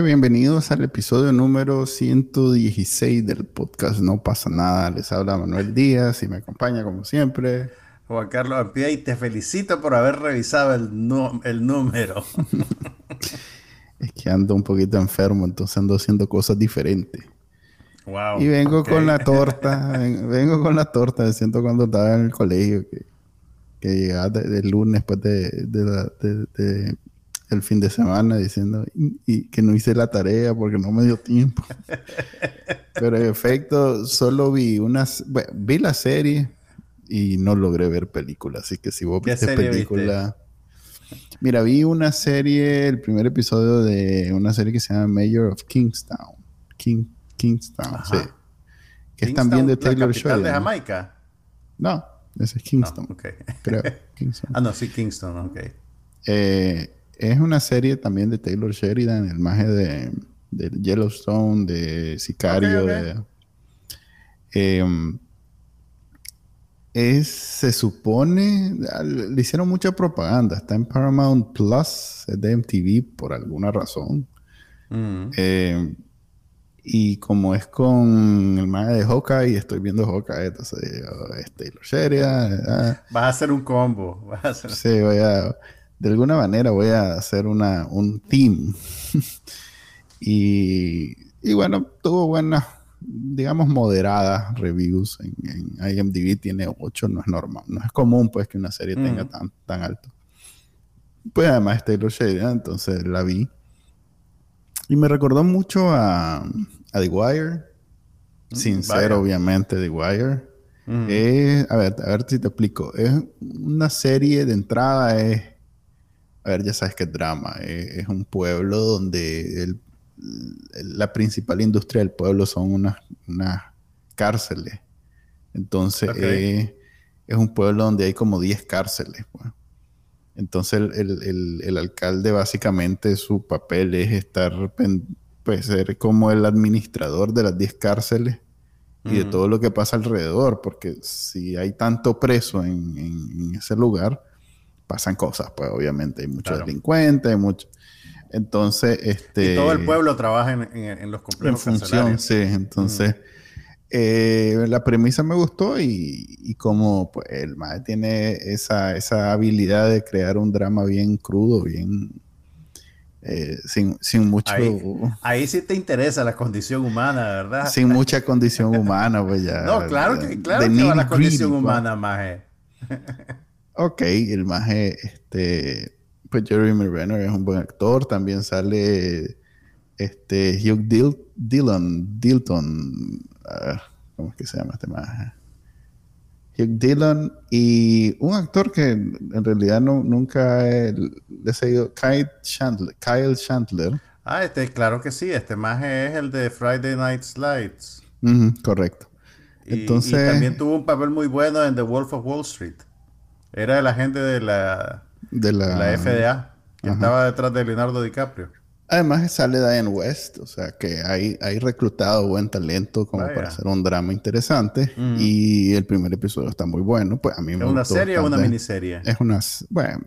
Bienvenidos al episodio número 116 del podcast No pasa nada. Les habla Manuel Díaz y me acompaña como siempre. Juan Carlos Ampía y te felicito por haber revisado el, el número. es que ando un poquito enfermo, entonces ando haciendo cosas diferentes. Wow, y vengo con la torta, vengo con la torta, me siento cuando estaba en el colegio, que, que llegaba del lunes después de, de, el fin de semana diciendo y, que no hice la tarea porque no me dio tiempo. Pero en efecto, solo vi unas, bueno, vi la serie y no logré ver película, así que si vos viste película... Mira, vi una serie, el primer episodio de una serie que se llama Mayor of Kingstown. King, Kingstown, sí. Que es también de Taylor Swift. de Jamaica? No, ese es Kingston. Creo. ah, no, sí, Kingston, ok. Eh, es una serie también de Taylor Sheridan, el maje de, Yellowstone, de Sicario, de... Em, es, se supone, le hicieron mucha propaganda, está en Paramount Plus, es de MTV por alguna razón. Mm. Em, y como es con el maje de Hawkeye, estoy viendo Hawkeye, entonces oh, es Taylor Sheridan. Vas a hacer un combo. Vas a hacer... Sí, voy a de alguna manera voy a hacer una, un team. y, y, bueno, tuvo buenas, digamos, moderadas reviews. En, IMDb tiene 8, no es normal. No es común, pues, que una serie tenga tan, tan alto. Pues además es Taylor Shade, entonces la vi. Y me recordó mucho a, a The Wire. Mm, Sincero, obviamente, The Wire. a ver, a ver si te explico. Es una serie de entrada, es a ver, ya sabes que es drama. Eh, es un pueblo donde la principal industria del pueblo son unas, cárceles. Entonces, eh, es un pueblo donde hay como 10 cárceles. Pues. Entonces, el, alcalde básicamente su papel es estar, pues, ser como el administrador de las 10 cárceles y de todo lo que pasa alrededor, porque si hay tanto preso en ese lugar, pasan cosas, pues obviamente hay muchos delincuentes, hay mucho... Entonces, este... Y todo el pueblo trabaja en, los complejos En función, sí. Entonces, eh, la premisa me gustó y, como pues, el MAE tiene esa, esa habilidad de crear un drama bien crudo, bien... Eh, sin, sin, mucho... Ahí, sí te interesa la condición humana, ¿verdad? Sin mucha condición humana, pues ya. No, claro que, claro que va la condición humana, Maje. Ok, el maje, este, pues Jeremy Renner es un buen actor. También sale este Hugh Dillon, Dilton, ¿cómo es que se llama este maje? Hugh Dillon y un actor que en realidad no, nunca he, le seguido, Kyle Chandler, Kyle Chandler. Ah, este, claro que sí, este maje es el de Friday Night Slides. correcto. Entonces, y también tuvo un papel muy bueno en The Wolf of Wall Street. Era el agente de la, de la, FDA, que estaba detrás de Leonardo DiCaprio. Además sale Diane West, o sea que hay, hay reclutado buen talento como para hacer un drama interesante. Y el primer episodio está muy bueno. Pues a mí ¿Es una serie o una miniserie? Es una, bueno,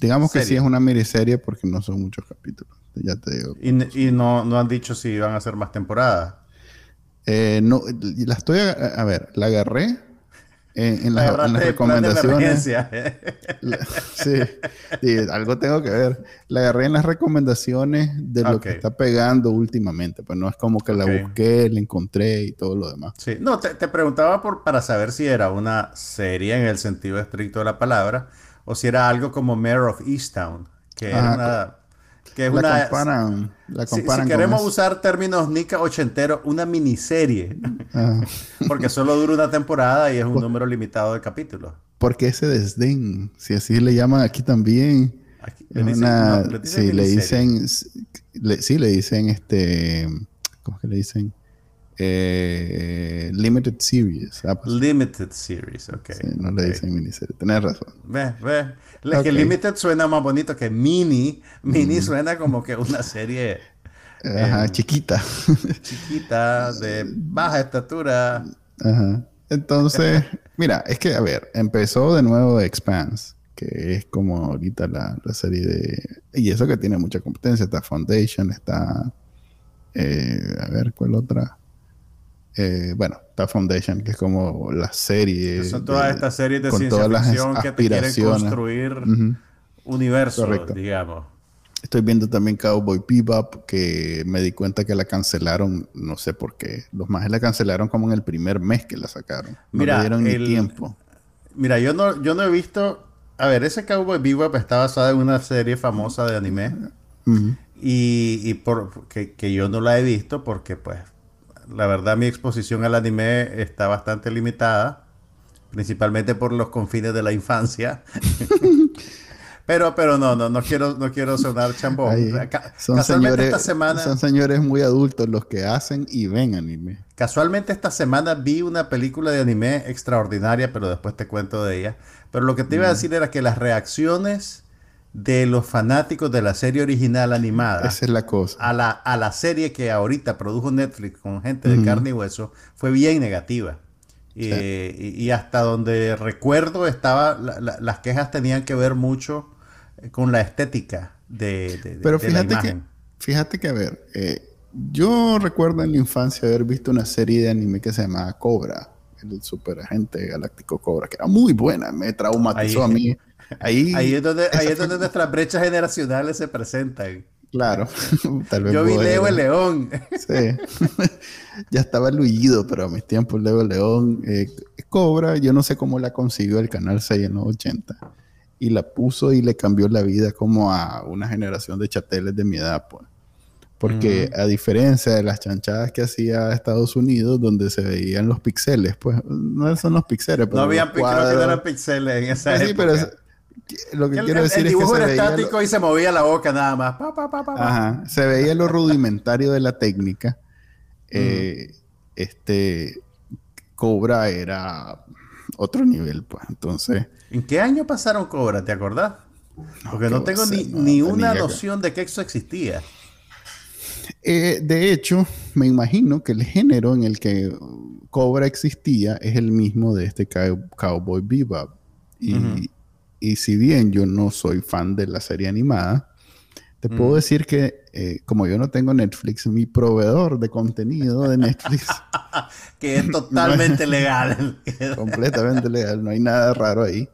digamos que sí es una miniserie porque no son muchos capítulos. Ya te digo. ¿Y, no, no, han dicho si van a hacer más temporadas? Eh, no, la estoy, a, a ver, la agarré en, las, recomendaciones. sí, algo tengo que ver. La agarré en las recomendaciones de lo que está pegando últimamente. Pues no es como que la busqué, la encontré y todo lo demás. Sí, no, te, preguntaba por, para saber si era una serie en el sentido estricto de la palabra o si era algo como Mayor of Easttown, que era una que la comparan, la comparan si, queremos usar términos Nika ochentero, una miniserie. Ah. Porque solo dura una temporada y es un número limitado de capítulos. Porque ese desdén, si así le llaman aquí también. le dicen, sí, le dicen, sí, le dicen este, ¿cómo es que le dicen? Eh, limited Series. Ah, pues. Limited Series, ok. no le dicen miniserie. Tienes razón. Ve, ve. Es que Limited suena más bonito que Mini. Mini suena como que una serie. Ajá, em, chiquita. chiquita, de baja estatura. Ajá. Entonces, mira, es que, a ver, empezó de nuevo Expanse, que es como ahorita la, la serie de... Y eso que tiene mucha competencia. Está Foundation, está... Eh, a ver, ¿cuál otra? Eh, bueno, está Foundation, que es como la serie. son todas estas series de ciencia ficción que te quieren construir universo, digamos. Estoy viendo también Cowboy Bebop, que me di cuenta que la cancelaron, no sé por qué. Los más la cancelaron como en el primer mes que la sacaron. No le dieron ni tiempo. Mira, yo no, yo no he visto. A ver, ese Cowboy Bebop está basado en una serie famosa de anime. Y, y por, que, que, yo no la he visto porque, pues, la verdad mi exposición al anime está bastante limitada, principalmente por los confines de la infancia. pero, pero no, no, no quiero, no quiero sonar chambón. son, señores, esta semana, son señores muy adultos los que hacen y ven anime. Casualmente esta semana vi una película de anime extraordinaria, pero después te cuento de ella. Pero lo que te iba a mm. decir era que las reacciones de los fanáticos de la serie original animada. Esa es la cosa. A la, a la serie que ahorita produjo Netflix con gente de carne y hueso fue bien negativa. y, hasta donde recuerdo estaba, las quejas tenían que ver mucho eh, con la estética de, Pero fíjate Que, fíjate que, a ver, eh, yo recuerdo en la infancia haber visto una serie de anime que se llamaba Cobra, el superagente galáctico Cobra, que era muy buena, me traumatizó a mí. Ahí, es donde, ahí es donde nuestras brechas generacionales se presentan. Claro. Yo vi Leo el León. sí. ya estaba luido, pero a mis tiempos Leo el León eh, cobra. Yo no sé cómo la consiguió el Canal 6 en los 80. Y la puso y le cambió la vida como a una generación de chateles de mi edad, pues. Porque a diferencia de las chanchadas que hacía Estados Unidos, donde se veían los píxeles, pues no son los píxeles. No había creo que no eran píxeles en esa época. Sí, pero lo que quiero decir el es que se era estático y se movía la boca nada más. Ajá. Se veía lo rudimentario de la técnica. Eh, este Cobra era otro nivel, pues. Entonces. ¿En qué año pasaron Cobra? ¿Te acordás? Porque no, tengo ni, ni una noción de que eso existía. Eh, de hecho, me imagino que el género en el que Cobra existía es el mismo de este Cowboy Bebop. Y, y si bien yo no soy fan de la serie animada, te puedo mm. decir que eh, como yo no tengo Netflix, mi proveedor de contenido de Netflix... que es totalmente legal. completamente legal, no hay nada raro ahí.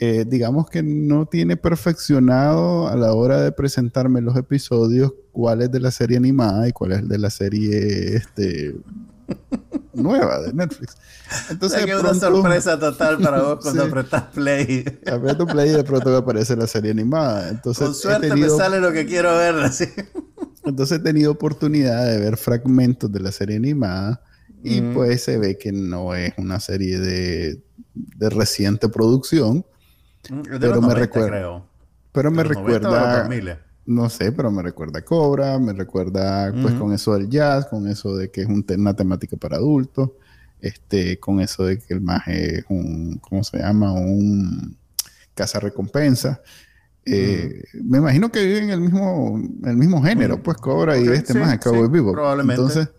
Eh, digamos que no tiene perfeccionado a la hora de presentarme los episodios cuál es de la serie animada y cuál es de la serie este, nueva de Netflix. Entonces, es una sorpresa total para vos cuando apretas play. Aprieto play y de pronto me aparece la serie animada. Entonces, Con suerte me sale lo que quiero ver. Así. Entonces he tenido oportunidad de ver fragmentos de la serie animada y pues se ve que no es una serie de, de reciente producción. pero me recuerda. Pero me recuerda. No sé, pero me recuerda a Cobra, me recuerda pues con eso del jazz, con eso de que es una temática para adultos, este, con eso de que el más es un, ¿cómo se llama? Un recompensa. Eh, me imagino que viven el mismo, el mismo género, pues Cobra y este más de Cowboy Vivo. Probablemente. Entonces,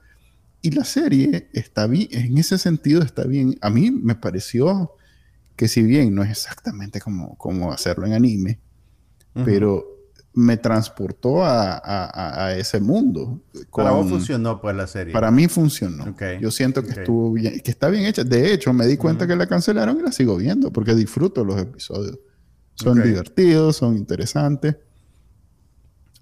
y la serie está bien, en ese sentido está bien. A mí me pareció que si bien no es exactamente como, como hacerlo en anime, pero me transportó a, ese mundo. para vos funcionó pues la serie. Para mí funcionó. Yo siento que estuvo bien, que está bien hecha. De hecho, me di cuenta que la cancelaron y la sigo viendo porque disfruto los episodios. Son divertidos, son interesantes.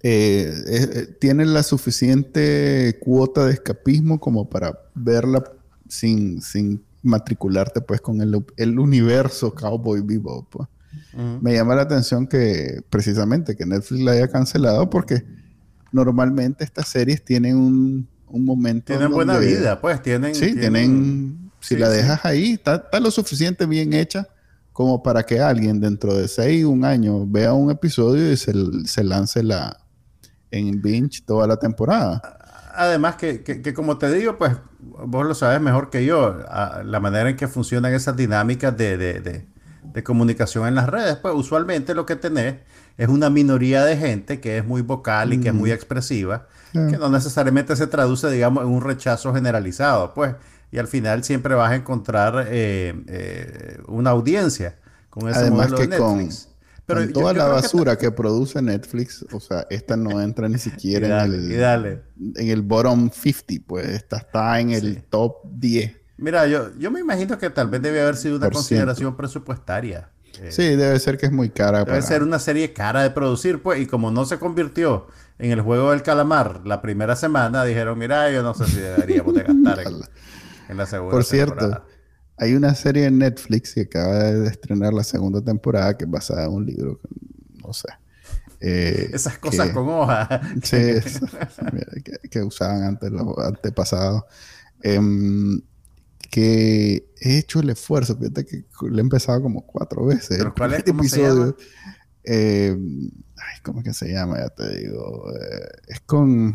Eh, eh, tienen la suficiente cuota de escapismo como para verla sin, sin matricularte pues con el, el universo Cowboy Bebop. Pues. Me llama la atención que precisamente que Netflix la haya cancelado porque normalmente estas series tienen un, momento. Tienen buena vida, pues tienen. Sí, tienen. si la dejas ahí, está, lo suficiente bien hecha como para que alguien dentro de seis, un año, vea un episodio y se, se lance la en binge toda la temporada. además que, que, como te digo, pues vos lo sabes mejor que yo, la manera en que funcionan esas dinámicas de, de, de, de, comunicación en las redes, pues usualmente lo que tenés es una minoría de gente que es muy vocal y que es muy expresiva, que no necesariamente se traduce, digamos, en un rechazo generalizado, pues, y al final siempre vas a encontrar eh, eh, una audiencia con ese Además modelo de Netflix. Pero con toda la basura que, produce Netflix, o sea, esta no entra ni siquiera en, el, en el bottom 50, pues esta está en el top 10. Mira, yo, yo me imagino que tal vez debe haber sido una consideración presupuestaria. Eh, sí, debe ser que es muy cara. Debe ser una serie cara de producir, pues, y como no se convirtió en el juego del calamar la primera semana, dijeron, mira, yo no sé si deberíamos de gastar en, la segunda Por cierto, hay una serie en Netflix que acaba de estrenar la segunda temporada que es basada en un libro, no sé. Eh, Esas cosas con hojas. Sí, que, usaban antes los antepasados. Em, que he hecho el esfuerzo, fíjate que le he empezado como cuatro veces. ¿Pero cuál es? ¿Cómo episodio, eh, ay, ¿cómo es que se llama? Ya te digo. Eh, es con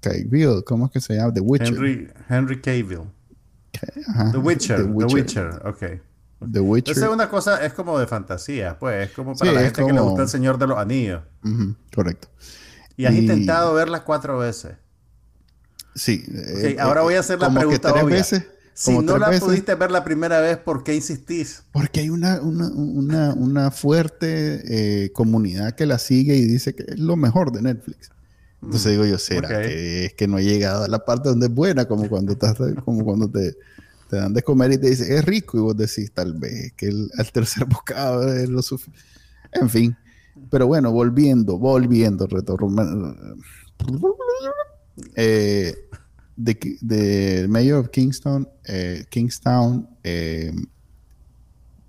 Cavill, ¿cómo es que se llama? The Witcher. Henry, Henry Cavill. The Witcher, The Witcher, ok. The Witcher. Esa es una cosa, es como de fantasía, pues, es como para la gente que le gusta el Señor de los Anillos. correcto. Y has intentado verla cuatro veces. Sí. Okay, eh, ahora voy a hacer la pregunta obvia. Veces, si no la pudiste ver la primera vez, ¿por qué insistís? Porque hay una, una, una, fuerte eh, comunidad que la sigue y dice que es lo mejor de Netflix. Entonces mm, digo yo, ¿será que es que no he llegado a la parte donde es buena? Como cuando, estás, como cuando te, te dan de comer y te dicen, es rico, y vos decís, tal vez, que el, tercer bocado es lo suficiente. En fin. Pero bueno, volviendo, volviendo, retorno. Eh, de, de Mayor of Kingston, eh, Kingstown, eh,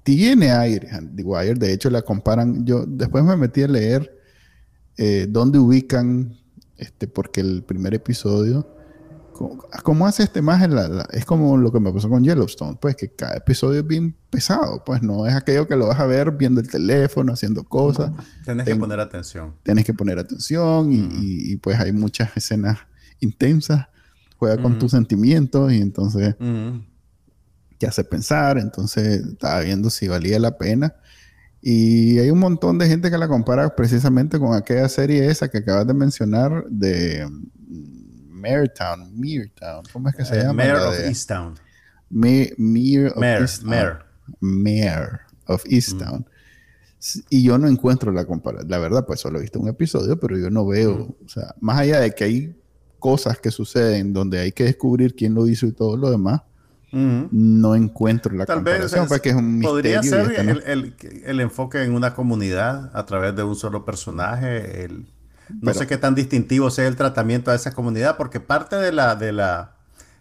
tiene aire, The Wire. De hecho, la comparan. Yo después me metí a leer eh, dónde ubican, este, porque el primer episodio, ¿cómo, hace este más? es como lo que me pasó con Yellowstone, pues que cada episodio es bien pesado, pues no es aquello que lo vas a ver viendo el teléfono, haciendo cosas. Tienes que poner atención. Tienes que poner atención y, y pues hay muchas escenas intensas juega con tus sentimientos y entonces te hace pensar. Entonces estaba viendo si valía la pena. Y hay un montón de gente que la compara precisamente con aquella serie esa que acabas de mencionar de Town Town ¿cómo es que se eh, llama? Mayor of Easttown. Mayor of Easttown. Mayor of Easttown. Y yo no encuentro la comparación. La verdad, pues solo he visto un episodio, pero yo no veo, o sea, más allá de que hay cosas que suceden donde hay que descubrir quién lo hizo y todo lo demás, no encuentro la Tal vez, porque es un Podría ser el, enfoque en una comunidad a través de un solo personaje. no sé qué tan distintivo sea el tratamiento a esa comunidad, porque parte de la, de la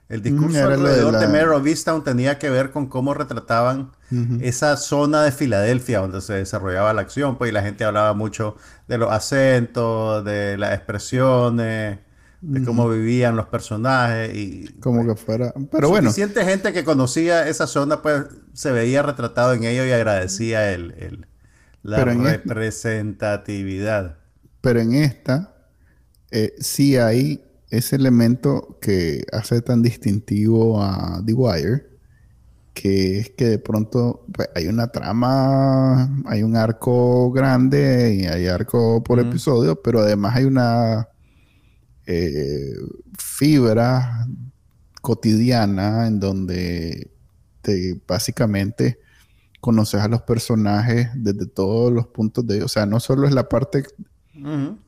el discurso alrededor de, Mare of Easttown tenía que ver con cómo retrataban esa zona de Filadelfia donde se desarrollaba la acción, pues y la gente hablaba mucho de los acentos, de las expresiones, de cómo vivían los personajes y como que fuera pero bueno. suficiente gente que conocía esa zona pues se veía retratado en ello y agradecía el, la representatividad. Pero en esta eh, sí hay ese elemento que hace tan distintivo a The Wire que es que de pronto pues, hay una trama, hay un arco grande y hay arco por episodio, pero además hay una eh, fibra cotidiana en donde te básicamente conoces a los personajes desde todos los puntos de o sea no solo es la parte no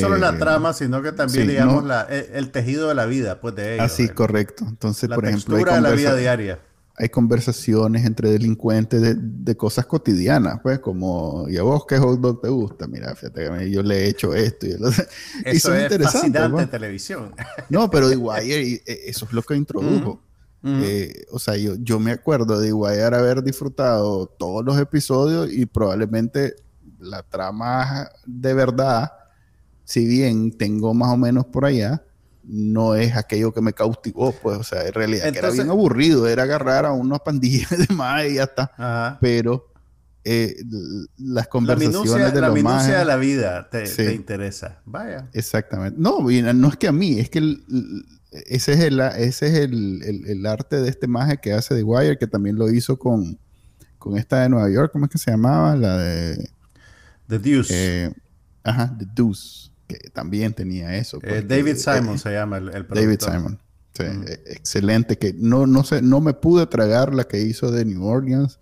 solo la eh, trama sino que también digamos el, tejido de la vida pues de ellos así correcto. Entonces la por ejemplo de la vida diaria hay conversaciones entre delincuentes de, cosas cotidianas, pues, como, ¿y a vos qué hot dog te gusta? Mira, fíjate, yo le he hecho esto y lo Eso es fascinante pues. televisión. No, pero The Wire, e, eso es lo que introdujo. Eh, o sea, yo, yo me acuerdo de Wire haber disfrutado todos los episodios y probablemente la trama de verdad, si bien tengo más o menos por allá, no es aquello que me cautivó, pues, o sea, en realidad que era bien aburrido, era agarrar a unos pandillas de más y ya está. Pero eh, las conversaciones de la los minucia de la vida te, Sí. te interesa. Vaya. Exactamente. No, no es que a mí, es que el- ese es, el, ese es el, el- el arte de este maje que hace The Wire, que también lo hizo con, con esta de Nueva York, ¿cómo es que se llamaba? La de... The Deuce. eh, ajá, The Deuce, que también tenía eso. Eh, porque, David Simon eh, se llama el, el David. Simon. Sí, eh, excelente. Que no, no sé, no me pude tragar la que hizo de New Orleans.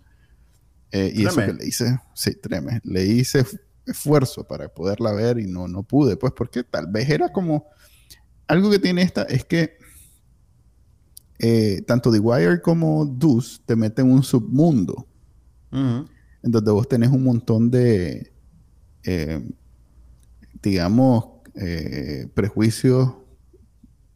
eh, y eso que le hice, sí, treme. Le hice esfuerzo para poderla ver y no, no pude. Pues porque tal vez era como. Algo que tiene esta es que eh, tanto The Wire como Deuce te meten en un submundo. En donde vos tenés un montón de, eh, digamos, eh, prejuicios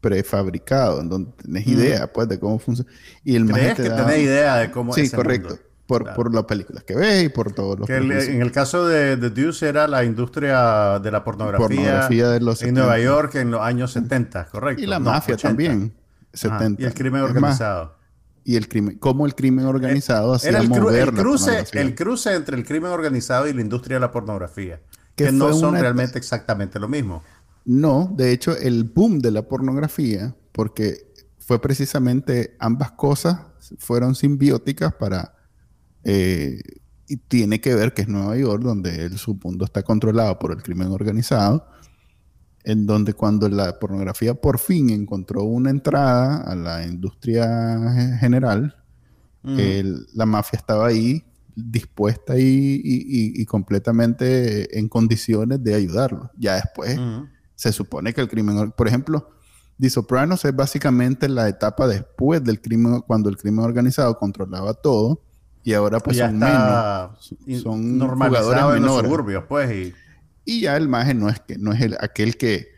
prefabricados, en donde tenés Ujú. idea, pues, de cómo funciona. Y el ¿Crees que da- tenés idea de cómo Sí, ese correcto. mundo? Por, Claro. por las películas que ves y por todos los Que el- prejuicios. en el caso de The Deuce era la industria de la pornografía, Pornografía de los en Nueva 70. York en los años 70, correcto. Y la mafia 80. también. Ajá, 70. Y el crimen más, organizado. y el crimen, cómo el crimen organizado hacía el, cru- el la cruce, el cruce entre el crimen organizado y la industria de la pornografía. Que Que, no son una- realmente exactamente lo mismo. No, de hecho, el boom de la pornografía, porque fue precisamente ambas cosas fueron simbióticas para. eh, y tiene que ver que es Nueva York, donde el submundo está controlado por el crimen organizado, en donde cuando la pornografía por fin encontró una entrada a la industria ge- general, el- la mafia estaba ahí dispuesta y, y- y- y completamente en condiciones de ayudarlo. Ya después se supone que el crimen, or- por ejemplo, The Sopranos es básicamente la etapa después del crimen, cuando el crimen organizado controlaba todo y ahora pues ya son menos, son jugadores en los menores. suburbios, pues. Y, Y ya el maje no es que no es el, aquel que,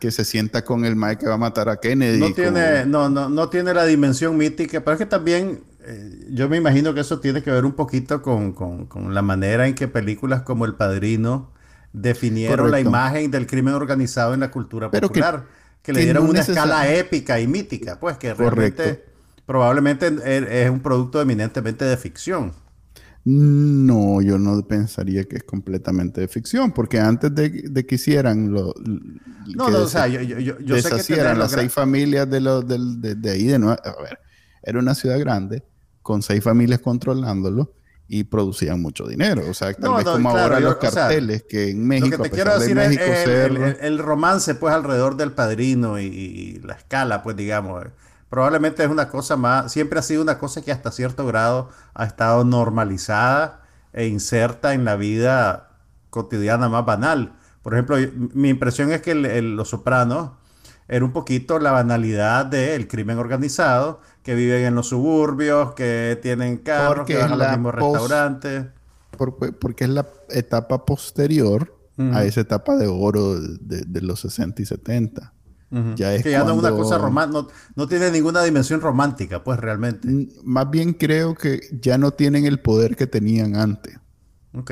que se sienta con el maje que va a matar a Kennedy. no como- tiene, no, no, no tiene la dimensión mítica, pero es que también eh, yo me imagino que eso tiene que ver un poquito con, con- con la manera en que películas como El Padrino definieron la imagen del crimen organizado en la cultura Pero popular, que, le que dieron no una escala épica y mítica, pues que Correcto. realmente probablemente es, es un producto eminentemente de ficción. No, yo no pensaría que es completamente de ficción, porque antes de, de que hicieran lo, No, que no, o sea, yo, yo, yo, yo sé que las seis familias de, los, del- de, de ahí de Nueva A ver, era una ciudad grande con seis familias controlándolo y producían mucho dinero. O sea, tal No, vez no, como claro, ahora yo- los o sea, carteles que en Lo México, que te quiero de decir es, México es el, el- el romance, pues, alrededor del padrino y, y la escala, pues, digamos. Probablemente es una cosa más, siempre ha sido una cosa que hasta cierto grado ha estado normalizada e inserta en la vida cotidiana más banal. Por ejemplo, mi impresión es que el- el- Los Sopranos era un poquito la banalidad del crimen organizado, que viven en los suburbios, que tienen carros, Porque que van a los mismos restaurantes. por- porque es la etapa posterior a esa etapa de oro de, de los 60 y 70. Ujú. Ya es que ya no es una cosa romántica, no, no tiene ninguna dimensión romántica, pues realmente. Mm, Más bien creo que ya no tienen el poder que tenían antes. Ok.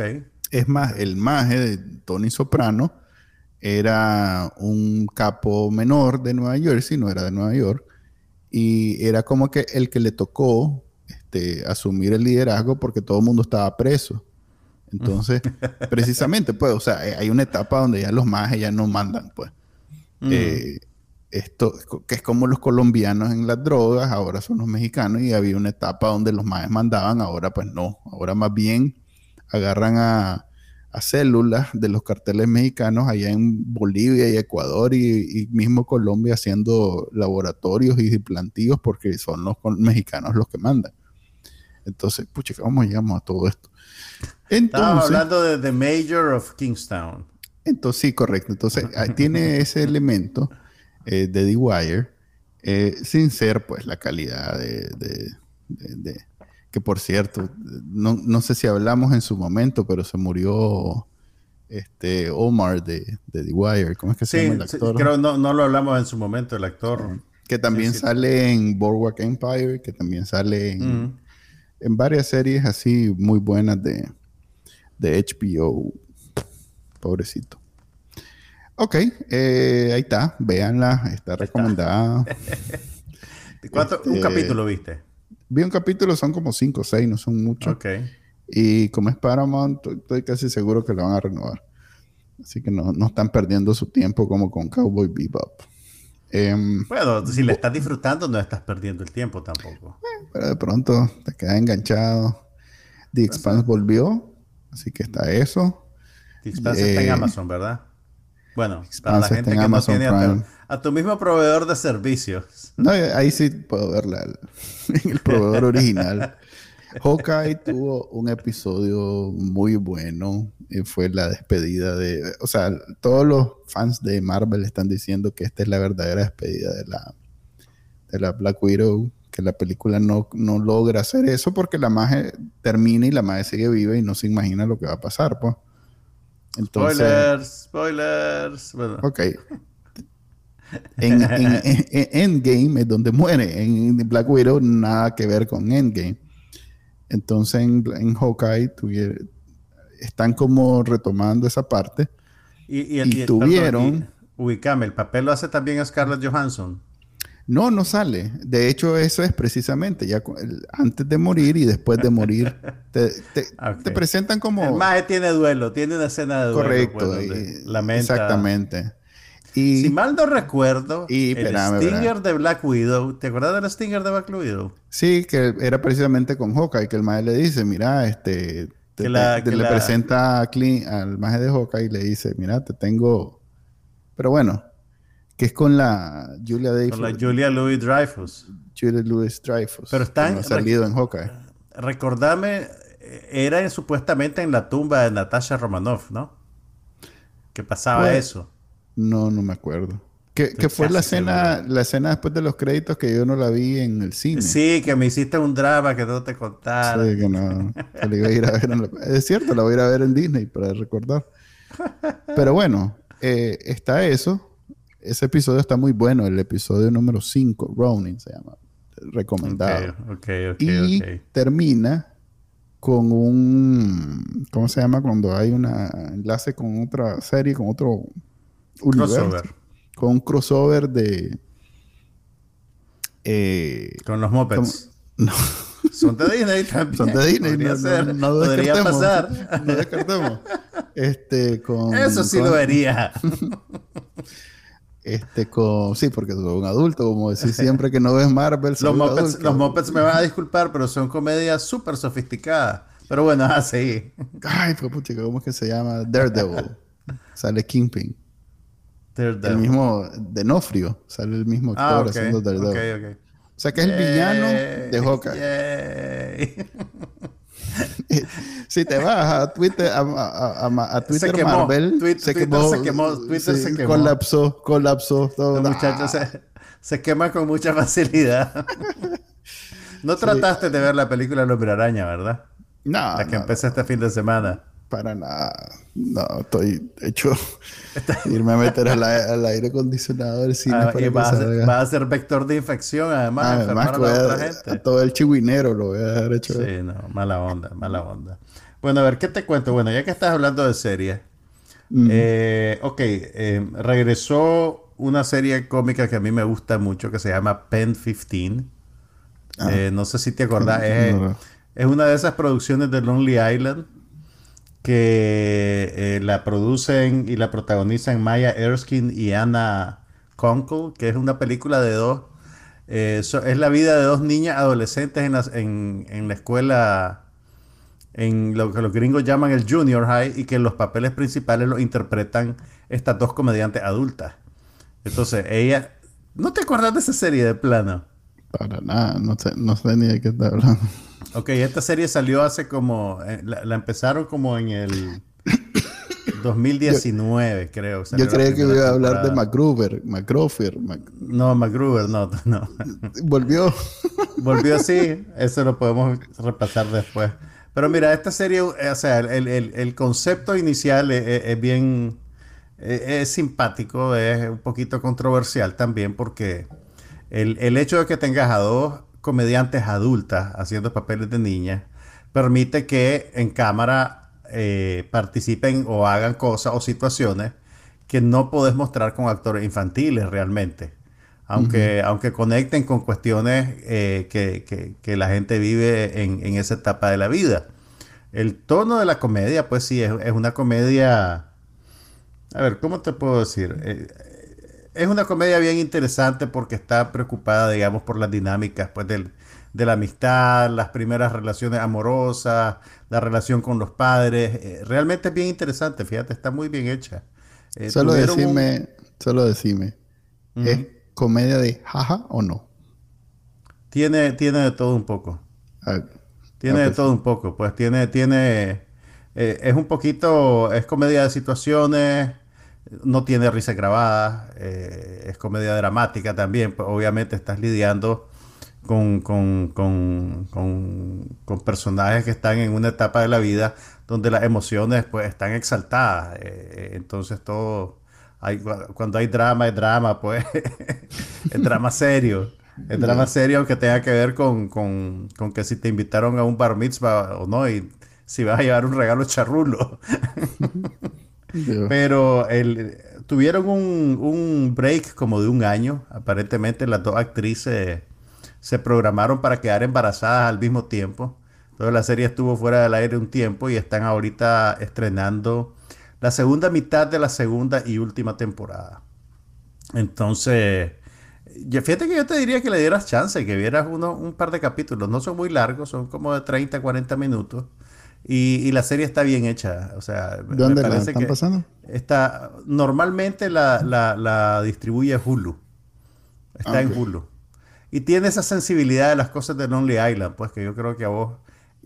Es más, el maje de Tony Soprano era un capo menor de Nueva Jersey, no era de Nueva York, y era como que el que le tocó este, asumir el liderazgo porque todo el mundo estaba preso. Entonces, precisamente, pues, o sea, eh, hay una etapa donde ya los majes ya no mandan, pues. Mm. Eh, esto que es como los colombianos en las drogas, ahora son los mexicanos y había una etapa donde los maes mandaban, ahora pues no, ahora más bien agarran a, a células de los carteles mexicanos allá en Bolivia y Ecuador y, y mismo Colombia haciendo laboratorios y plantíos porque son los mexicanos los que mandan. Entonces, pucha, ¿cómo llegamos a todo esto? Entonces, hablando de The Mayor of Kingstown. entonces, sí, correcto. Entonces, tiene ese elemento eh, de The Wire, eh, sin ser, pues, la calidad de... de- de- de- que, por cierto, no, no sé si hablamos en su momento, pero se murió este Omar de, de The Wire. ¿Cómo es que se Sí, llama el sí, actor? creo no, no lo hablamos en su momento, el actor. que también sí, sí. sale en Boardwalk Empire, que también sale en, en varias series así muy buenas de, de HBO. Pobrecito. Ok, eh, ahí está. Véanla, está recomendada. ¿Cuánto- Un Este, capítulo viste. Vi un capítulo, son como cinco o seis, no son muchos. Ok. Y como es Paramount, estoy casi seguro que lo van a renovar. Así que no, no están perdiendo su tiempo como con Cowboy Bebop. Em, bueno, si le estás disfrutando, no estás perdiendo el tiempo tampoco. Eh, pero de pronto te quedas enganchado. The Expanse volvió, así que está eso. The Expanse está en eh, Amazon, ¿verdad? Bueno, para la gente que no tiene a tu, mismo proveedor de servicios. No, ahí sí puedo verla en el proveedor original. Hawkeye tuvo un episodio muy bueno. Y fue la despedida de. O sea, todos los fans de Marvel están diciendo que esta es la verdadera despedida de la, de la Black Widow. Que la película no, no logra hacer eso porque la magia termina y la magia sigue viva y no se imagina lo que va a pasar, pues. spoilers, spoilers. Ok. En, en, Endgame es donde muere. En Black Widow nada que ver con Endgame. Entonces en, Hawkeye están como retomando esa parte. Y, tuvieron... ubicame, ¿el papel lo hace también Scarlett Johansson? No, no sale. De hecho, eso es precisamente ya antes de morir y después de morir. Te, te, presentan como. El maje tiene duelo, tiene una escena de duelo. Correcto. Pues, Exactamente. Y, si mal no recuerdo, el Stinger de Black Widow, ¿te acuerdas del Stinger de Black Widow? Sí, que era precisamente con Hawkeye, que el maje le dice, mira, este, le presenta al maje de Hawkeye y le dice, mira, te tengo, pero bueno, que es con la Julia Dreyfus. Con la Julia Louis Dreyfus. Julia Louis Dreyfus. Pero están... ha salido en Hawkeye. Recordame, era supuestamente en la tumba de Natasha Romanoff, ¿no? Que pasaba pues, eso. No, no me acuerdo. Que, fue la escena, la escena después de los créditos que yo no la vi en el cine. Sí, que me hiciste un drama que no te contara. Sí, que no. iba a ir a ver Es cierto, la voy a ir a ver en Disney para recordar. Pero bueno, eh, está eso. Ese episodio está muy bueno, el episodio número 5, Ronin se llama. Recomendado. y termina con un. ¿Cómo se llama? Cuando hay un enlace con otra serie, con otro crossover. Con un crossover de. Eh, con los mopeds. No. Son de Disney también. Son de Disney. Podría, ser. No, Podría pasar. No descartemos. Este, con, Eso sí lo vería. Este, con. Sí, porque soy un adulto, como decís siempre que no ves Marvel. Los mopeds, los mopeds me van a disculpar, pero son comedias súper sofisticadas. Pero bueno, así. Ay, pues pucha, ¿cómo es que se llama? Daredevil. Sale Kingpin. El mismo Denofrio, sale el mismo ah, actor haciendo Daredevil. O sea que es el villano de Hawkeye. si te vas a Twitter, a, Twitter Marvel, se, quemó, Twitter se quemó. Colapsó, colapsó. Todo. Los muchachos se, quema con mucha facilidad. no trataste de ver la película Los Araña, ¿verdad? No. La que empecé este fin de semana. Para nada. No, estoy hecho irme a meter al, aire acondicionado del cine. Ah, para va, a ser, vector de infección, además, ah, además a, otra gente. todo el chihuinero lo voy a dejar hecho. Sí, no, mala onda, mala onda. Bueno, a ver, ¿qué te cuento? Bueno, ya que estás hablando de series, eh, ok, eh, regresó una serie cómica que a mí me gusta mucho que se llama Pen 15. Ah. Eh, no sé si te acordás, es, es una de esas producciones de Lonely Island que eh, la producen y la protagonizan Maya Erskine y Anna Conkle, que es una película de dos. Eh, es la vida de dos niñas adolescentes en, en, la escuela, en lo que los gringos llaman el junior high, y que los papeles principales los interpretan estas dos comediantes adultas. Entonces, ella. ¿No te acuerdas de esa serie de plano? Para nada, no sé, no sé ni de qué está hablando. Ok, esta serie salió hace como. Eh, la, empezaron como en el 2019, creo. Yo creía que iba a hablar de MacGruber, MacGruber. No, MacGruber, no, no. Volvió. Volvió así, eso lo podemos repasar después. Pero mira, esta serie, o sea, el, concepto inicial es, bien. Es, simpático, es un poquito controversial también, porque el, el hecho de que tengas a dos comediantes adultas haciendo papeles de niñas, permite que en cámara eh, participen o hagan cosas o situaciones que no podés mostrar con actores infantiles realmente. Aunque, aunque conecten con cuestiones eh, que, la gente vive en, esa etapa de la vida. el tono de la comedia, pues sí, es, una comedia... A ver, ¿cómo te puedo decir? Eh, es una comedia bien interesante porque está preocupada, digamos, por las dinámicas pues, del, de la amistad, las primeras relaciones amorosas, la relación con los padres. Eh, realmente es bien interesante, fíjate, está muy bien hecha. Eh, solo decime, solo decime, ¿es comedia de jaja o no? Tiene, tiene de todo un poco. Ah, tiene ah, de pues todo un poco, pues tiene, tiene, eh, es un poquito, es comedia de situaciones, no tiene risa grabada, es comedia dramática también, pues obviamente estás lidiando con, con, personajes que están en una etapa de la vida donde las emociones pues están exaltadas. Eh, entonces todo, hay, cuando hay drama, es drama, pues es drama serio. Es drama serio aunque tenga que ver con, que si te invitaron a un bar mitzvah o no y si vas a llevar un regalo charrulo. Pero el, tuvieron un, un break como de un año. Aparentemente las dos actrices se programaron para quedar embarazadas al mismo tiempo. Entonces la serie estuvo fuera del aire un tiempo y están ahorita estrenando la segunda mitad de la segunda y última temporada. Entonces, fíjate que yo te diría que le dieras chance, que vieras uno, un par de capítulos. No son muy largos, son como de 30, 40 minutos. Y, la serie está bien hecha. O sea, ¿dónde la están pasando? Está, normalmente la, distribuye Hulu. Está ah, en Hulu. Y tiene esa sensibilidad de las cosas de Lonely Island, pues que yo creo que a vos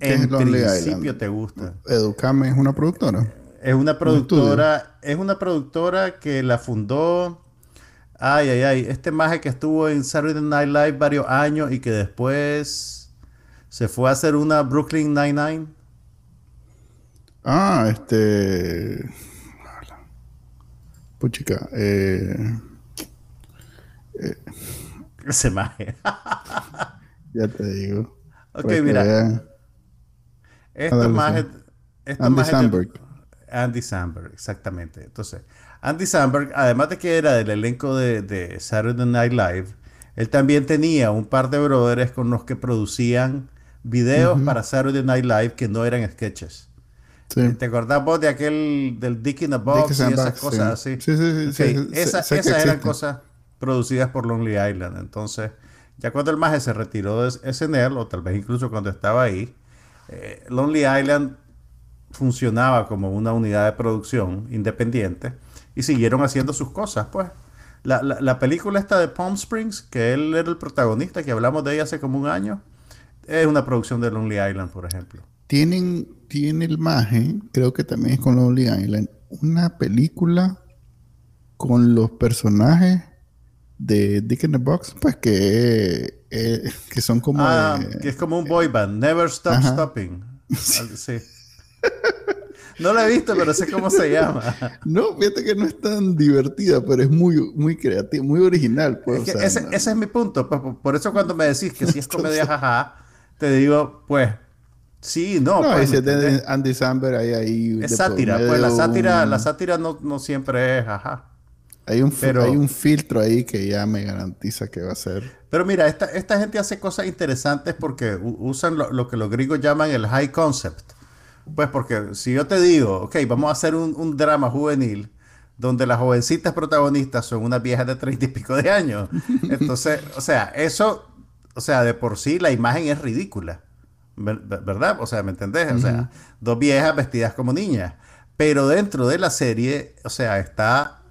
en principio te gusta. Educame es una productora. Es una productora, es una productora que la fundó. Ay, ay, ay. Este maje que estuvo en Saturday Night Live varios años y que después se fue a hacer una Brooklyn Nine-Nine. Ah, este. Puchica. Eh... Eh... Ese maje. ya te digo. Ok, mira. Estos majes. Andy Samberg. Andy Samberg, exactamente. Entonces, Andy Samberg, además de que era del elenco de, Saturday Night Live, él también tenía un par de brothers con los que producían videos para Saturday Night Live que no eran sketches. Sí. ¿Te acordás vos de aquel del Dick in a Box y esas cosas así? Sí, sí, sí. esas eran cosas producidas por Lonely Island. Entonces, ya cuando el maje se retiró de SNL, o tal vez incluso cuando estaba ahí, eh, Lonely Island funcionaba como una unidad de producción independiente y siguieron haciendo sus cosas, pues. La, la, película esta de Palm Springs, que él era el protagonista, que hablamos de ella hace como un año, es una producción de Lonely Island, por ejemplo. Tienen, tiene el maje, creo que también es con Lonely Island, una película con los personajes de Dick in the Box, pues que, eh, que son como... Ah, que es como un boy band, Never Stop Stopping. Sí. No la he visto, pero sé cómo se llama. No, fíjate que no es tan divertida, pero es muy, muy creativa, muy original. Pues, ese, es mi punto. Pues, por eso cuando me decís que si es comedia jaja, te digo, pues, sí, no. no pues, Andy Samberg ahí, ahí. Es sátira, pues la sátira, la sátira no, no siempre es jaja. Hay un, hay un filtro ahí que ya me garantiza que va a ser. Pero mira, esta, esta gente hace cosas interesantes porque usan lo, que los griegos llaman el high concept. Pues porque si yo te digo, ok, vamos a hacer un, drama juvenil donde las jovencitas protagonistas son unas viejas de treinta y pico de años. Entonces, o sea, eso, o sea, de por sí la imagen es ridícula. ¿Verdad? O sea, ¿me entendés? O sea, dos viejas vestidas como niñas. Pero dentro de la serie, o sea, está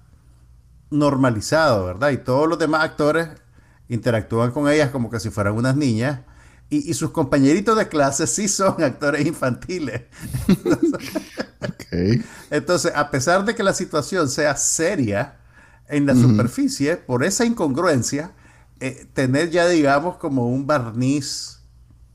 normalizado, ¿verdad? Y todos los demás actores interactúan con ellas como que si fueran unas niñas. Y, sus compañeritos de clase sí son actores infantiles. Entonces, a pesar de que la situación sea seria en la superficie, por esa incongruencia, eh, tener ya, digamos, como un barniz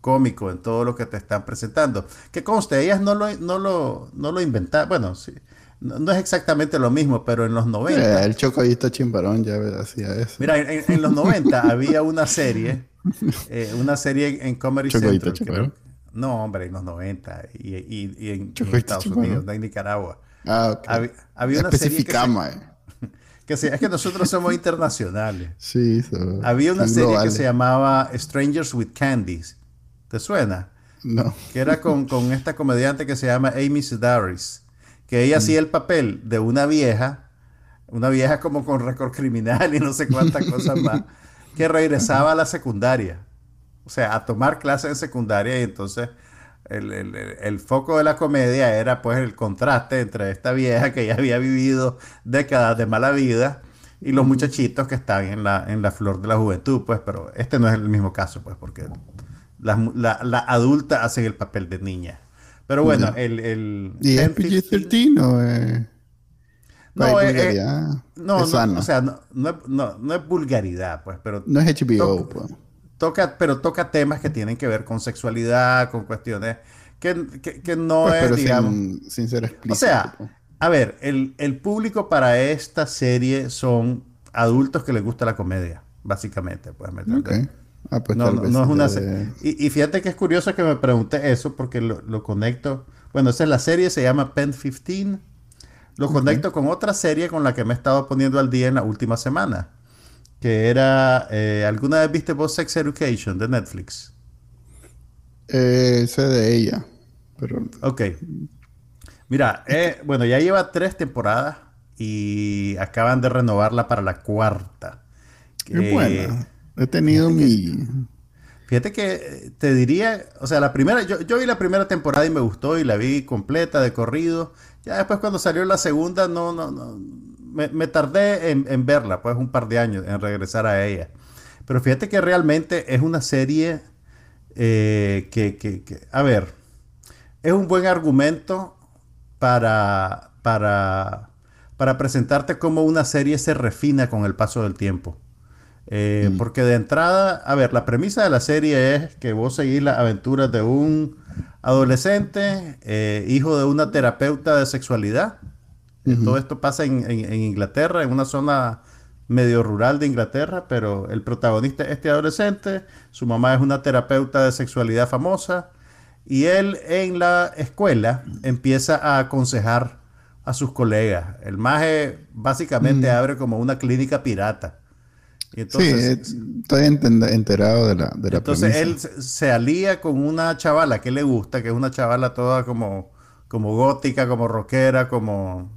cómico en todo lo que te están presentando. Que conste, ellas no lo, no lo, no lo inventaron. Bueno, sí, no, es exactamente lo mismo, pero en los 90. Eh, el Chocoyito Chimbarón ya hacía eso. Mira, en, los 90 había una serie, eh, una serie en Comedy Central. no, hombre, en los 90 y, y, en, Estados Unidos, en Nicaragua. Ah, ok. Había, una serie que, eh. que se, es que nosotros somos internacionales. Sí, Había una serie que se llamaba Strangers with Candies. ¿Te suena? No. Que era con, esta comediante que se llama Amy Sedaris. Que ella hacía el papel de una vieja, una vieja como con récord criminal y no sé cuántas cosas más, que regresaba a la secundaria. O sea, a tomar clases en secundaria y entonces el, foco de la comedia era pues el contraste entre esta vieja que ya había vivido décadas de mala vida y los muchachitos que están en la, en la flor de la juventud, pues, pero este no es el mismo caso, pues, porque la, la, adulta hace el papel de niña. Pero bueno, el, el... ¿Y es PG-13 o es... No, es, no, no, o sea, no, es vulgaridad, pues, pero... No es HBO, pues toca, pero toca temas que tienen que ver con sexualidad, con cuestiones que, no pues, es, digamos... Sin, ser explícito. O sea, pues. a ver, el, público para esta serie son adultos que les gusta la comedia, básicamente, pues, ¿me Ah, pues no, no, es una y, y, fíjate que es curioso que me pregunte eso porque lo, conecto. Bueno, esa es la serie, se llama Pen 15. Lo conecto con otra serie con la que me he estado poniendo al día en la última semana que era, eh, ¿alguna vez viste vos Sex Education de Netflix? Eh, sé de ella, pero... Ok. Mira, eh, bueno, ya lleva tres temporadas y acaban de renovarla para la cuarta. Qué buena. He tenido mi... Fíjate que te diría, o sea, la primera, yo, yo vi la primera temporada y me gustó y la vi completa de corrido. Ya después cuando salió la segunda, no, no, no, me, tardé en, verla, pues un par de años, en regresar a ella. Pero fíjate que realmente es una serie eh, que, a ver, es un buen argumento para, para, para presentarte cómo una serie se refina con el paso del tiempo. Eh, mm. Porque de entrada, a ver, la premisa de la serie es que vos seguís las aventuras de un adolescente, eh, hijo de una terapeuta de sexualidad, todo esto pasa en, Inglaterra, en una zona medio rural de Inglaterra, pero el protagonista es este adolescente, su mamá es una terapeuta de sexualidad famosa, y él en la escuela empieza a aconsejar a sus colegas. El maje básicamente abre como una clínica pirata. Entonces, sí, estoy enterado de la, de Entonces él se alía con una chavala que le gusta, que es una chavala toda como, como gótica, como rockera, como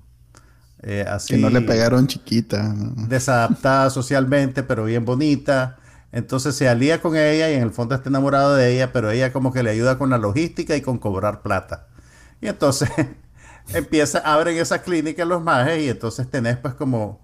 eh, así, que no le pegaron chiquita. Desadaptada socialmente, pero bien bonita. Entonces se alía con ella y en el fondo está enamorado de ella, pero ella como que le ayuda con la logística y con cobrar plata. Y entonces empieza, abren esa clínica los majes y entonces tenés pues como,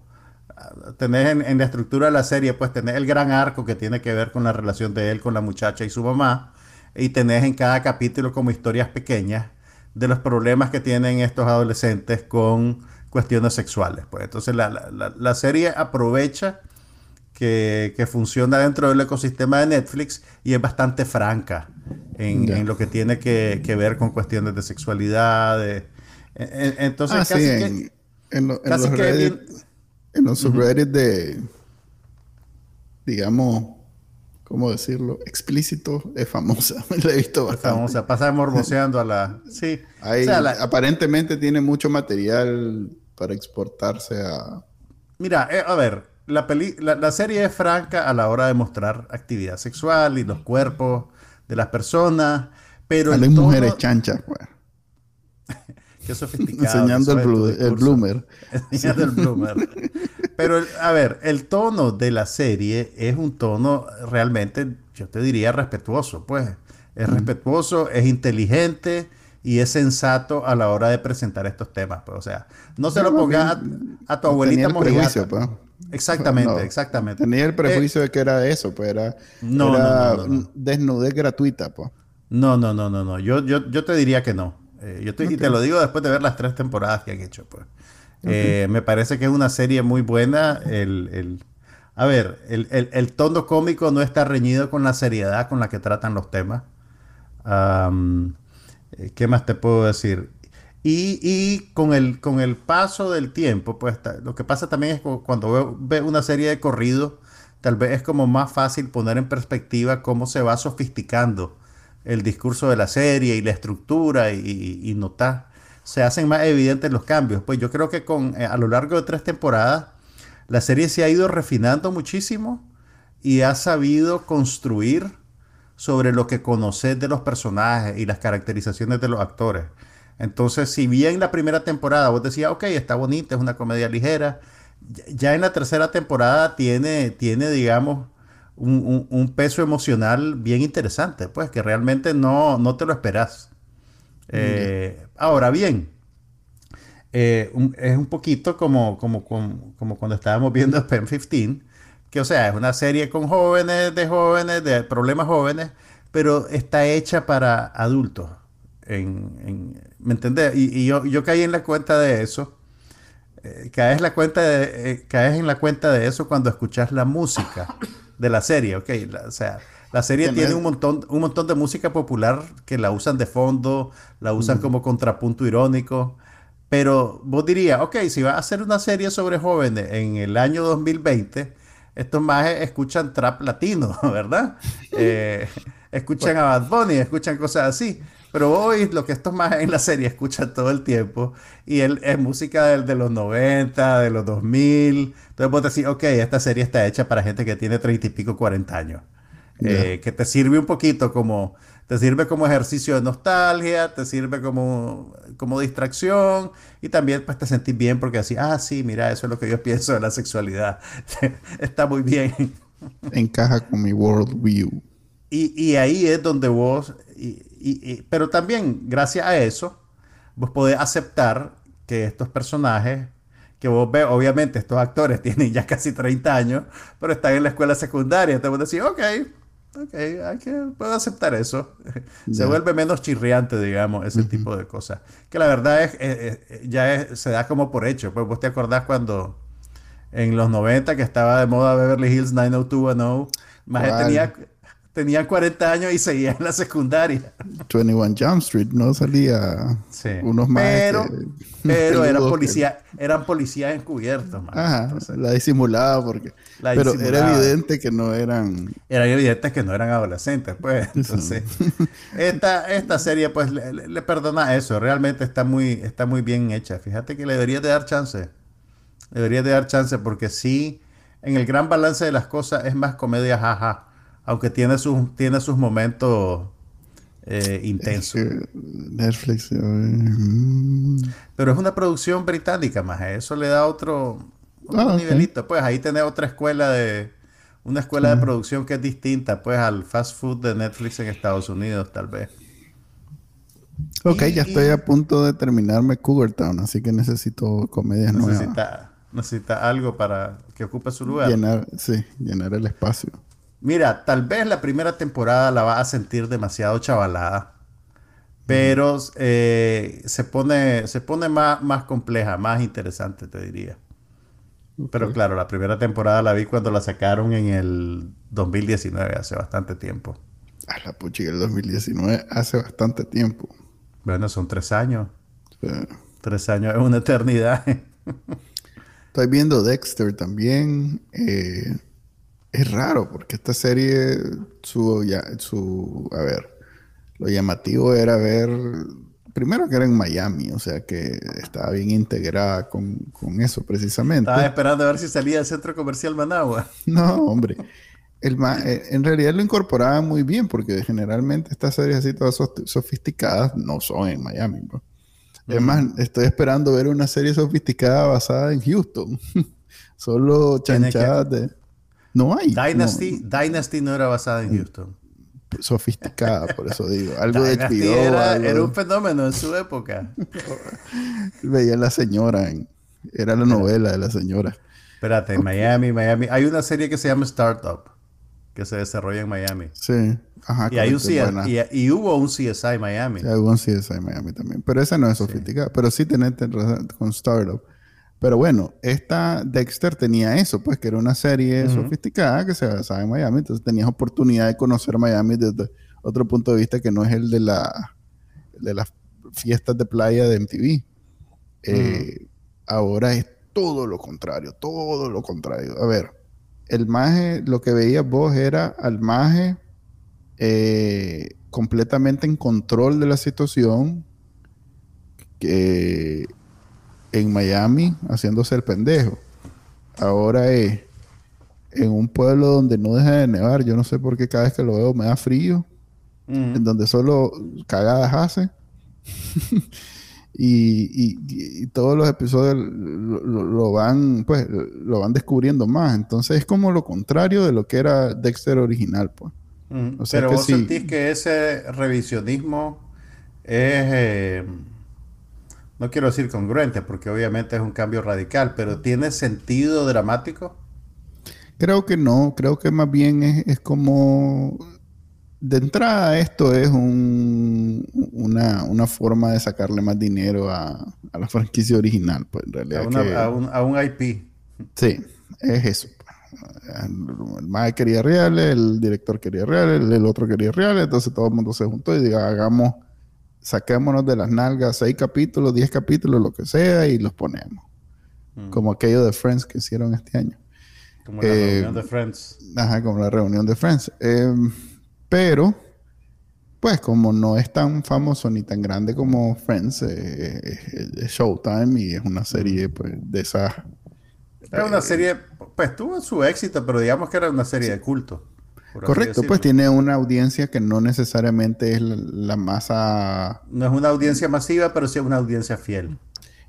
tenés en, la estructura de la serie pues tenés el gran arco que tiene que ver con la relación de él con la muchacha y su mamá. Y tenés en cada capítulo como historias pequeñas de los problemas que tienen estos adolescentes con cuestiones sexuales. Pues. Entonces la, serie aprovecha que, funciona dentro del ecosistema de Netflix y es bastante franca en, lo que tiene que, ver con cuestiones de sexualidad. entonces, ah, casi que, en, los en los subreddits de, digamos, ¿cómo decirlo? Explícito es famosa. La he visto bastante. Famosa, pasa morboseando a la... Sí. Aparentemente tiene mucho material para exportarse a... Mira, eh, a ver, la, la, serie es franca a la hora de mostrar actividad sexual y los cuerpos de las personas, pero... Hay mujeres chanchas, pues. Qué sofisticado. Enseñando el, bloomer. Enseñando el bloomer. Pero, a ver, el tono de la serie es un tono realmente, yo te diría, respetuoso, pues. Es respetuoso, es inteligente, y es sensato a la hora de presentar estos temas. Pues, o sea, no se lo pongas a, tu abuelita prejuicio, pues. Exactamente, exactamente. Tenía el prejuicio de que era eso, pues era, no, desnudez gratuita, pues. No, no, no, no, no. Yo, yo, yo te diría que no. Eh, yo Y te lo digo después de ver las tres temporadas que han hecho, pues. Eh, me parece que es una serie muy buena. El, a ver, el, el, tono cómico no está reñido con la seriedad con la que tratan los temas. Eh, ¿Qué más te puedo decir? Y, con, el, con el paso del tiempo, pues lo que pasa también es que cuando veo, una serie de corridos, tal vez es como más fácil poner en perspectiva cómo se va sofisticando el discurso de la serie y la estructura y, notar. Se hacen más evidentes los cambios. Pues yo creo que con, eh, a lo largo de tres temporadas, la serie se ha ido refinando muchísimo y ha sabido construir sobre lo que conoces de los personajes y las caracterizaciones de los actores. Entonces, si bien la primera temporada vos decías, ok, está bonita, es una comedia ligera, ya en la tercera temporada tiene, tiene digamos, un, peso emocional bien interesante, pues que realmente no, no te lo esperas. Eh, ahora bien, eh, es un poquito como, como, como, como, cuando estábamos viendo Pen 15, que o sea, es una serie con jóvenes, de jóvenes, de problemas jóvenes, pero está hecha para adultos. En, ¿Me entendés? Y, yo, yo, caí en la cuenta de eso. Eh, caes, la cuenta de, eh, caes en la cuenta de eso cuando escuchas la música de la serie, ¿ok? o sea, la serie tiene un montón, un montón de música popular que la usan de fondo, la usan como contrapunto irónico. Pero vos dirías, ok, si vas a hacer una serie sobre jóvenes en el año 2020, estos más escuchan trap latino, ¿verdad? Eh, escuchan a Bad Bunny, escuchan cosas así. Pero hoy lo que estos más en la serie escuchan todo el tiempo y él, es música de, de, los 90, de los 2000. Entonces vos decís, ok, esta serie está hecha para gente que tiene 30 y pico, 40 años. Eh, que te sirve un poquito como, te sirve como ejercicio de nostalgia, te sirve como, como distracción y también pues te sentís bien porque así, ah, sí, mira, eso es lo que yo pienso de la sexualidad. Está muy bien. Encaja con mi worldview. Y, y ahí es donde vos, y, pero también gracias a eso, vos podés aceptar que estos personajes que vos ves, obviamente estos actores tienen ya casi 30 años, pero están en la escuela secundaria. Entonces vos decís, ok, ok, hay que, puedo aceptar eso. Se vuelve menos chirriante, digamos, ese tipo de cosas. Que la verdad es, eh, eh, ya se da como por hecho. Pues vos te acordás cuando en los 90 que estaba de moda Beverly Hills 90210, más tenía tenía 40 años y seguía en la secundaria. 21 Jump Street, ¿no? Salía unos más. Pero, pero eran policías, eran policías encubiertos, Ajá, la disimulaba porque. pero era evidente que no eran. Era evidente que no eran adolescentes, pues. Entonces, esta, esta serie, pues, le, perdona eso. Realmente está muy, está muy bien hecha. Fíjate que le deberías de dar chance. Le deberías de dar chance porque sí, en el gran balance de las cosas es más comedia jaja aunque tiene sus, tiene sus momentos eh, intensos. Netflix. Mm. Pero es una producción británica, más. Eso le da otro, ah, nivelito. Pues ahí tenés otra escuela de. Una escuela de producción que es distinta, pues, al fast food de Netflix en Estados Unidos, tal vez. Ok, ya estoy a punto de terminarme Cougar Town, así que necesito comedias necesita, nuevas. Necesita algo para que ocupe su lugar. Llenar, sí, llenar el espacio. Mira, tal vez la primera temporada la vas a sentir demasiado chavalada. Pero eh, se pone, se pone más, más compleja, más interesante, te diría. Pero claro, la primera temporada la vi cuando la sacaron en el 2019, hace bastante tiempo. A la puchiga, el 2019 hace bastante tiempo. Bueno, son tres años. Tres años es una eternidad. Estoy viendo Dexter también. Eh, es raro porque esta serie, su, ya, su, a ver, lo llamativo era ver, primero que era en Miami, o sea que estaba bien integrada con, eso precisamente. Estaba esperando a ver si salía del centro comercial Managua. No, hombre. El eh, en realidad lo incorporaba muy bien porque generalmente estas series así todas sofisticadas no son en Miami. Pues. Es más, estoy esperando ver una serie sofisticada basada en Houston. Solo chanchadas de... No hay. Dynasty no, Dynasty no era basada en Houston. Sofisticada, por eso digo. Algo de HBO. Era, era, un fenómeno en su época. Veía la señora. era la novela de la señora. Espérate, en Miami, Miami. Hay una serie que se llama Startup que se desarrolla en Miami. Sí. Ajá, y, hay un CSI, y, hubo un CSI Miami. Sí, hubo un CSI Miami también. Pero esa no es sofisticada. Pero sí tenés con Startup. Pero bueno, esta Dexter tenía eso, pues que era una serie sofisticada que se basaba en Miami, entonces tenías oportunidad de conocer Miami desde otro punto de vista que no es el de, la, de las fiestas de playa de MTV. Eh, ahora es todo lo contrario, todo lo contrario. A ver, el maje, lo que veías vos era al maje eh, completamente en control de la situación, que en Miami haciéndose el pendejo. Ahora es en un pueblo donde no deja de nevar. Yo no sé por qué cada vez que lo veo me da frío. En donde solo cagadas hace. y, todos los episodios lo, van, pues, lo van descubriendo más. Entonces es como lo contrario de lo que era Dexter original, pues. Pero vos sentís que ese revisionismo es, eh, no quiero decir congruente, porque obviamente es un cambio radical, pero ¿tiene sentido dramático? Creo que no, creo que más bien es, como... De entrada esto es un, una, forma de sacarle más dinero a, la franquicia original, pues en realidad. A, un, a un IP. Sí, es eso. El mae quería reales, el director quería reales, el, otro quería reales, entonces todo el mundo se juntó y diga, hagamos, saquémonos de las nalgas seis capítulos, diez capítulos, lo que sea, y los ponemos. Mm. Como aquello de Friends que hicieron este año. Como la reunión de Friends. Ajá, como la reunión de Friends. Em, pero, pues como no es tan famoso ni tan grande como Friends, eh, es Showtime y es una serie pues, de esas era una serie, pues tuvo su éxito, pero digamos que era una serie de culto. Correcto, pues tiene una audiencia que no necesariamente es la, masa... No es una audiencia masiva, pero sí es una audiencia fiel.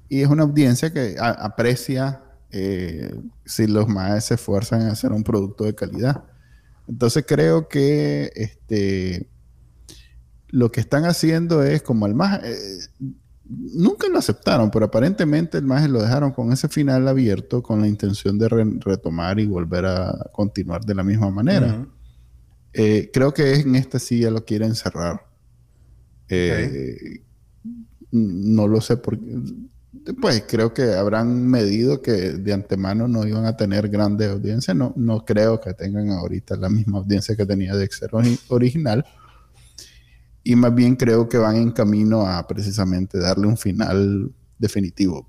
Y es una audiencia que aprecia eh, si los más se esfuerzan en hacer un producto de calidad. Entonces creo que este, lo que están haciendo es como el más... Eh, nunca lo aceptaron, pero aparentemente el maje lo dejaron con ese final abierto con la intención de retomar y volver a continuar de la misma manera. Eh, creo que en esta sí ya lo quieren cerrar. Eh, no lo sé por. Pues creo que habrán medido que de antemano no iban a tener grande audiencia. No, no creo que tengan ahorita la misma audiencia que tenía de original y más bien creo que van en camino a precisamente darle un final definitivo.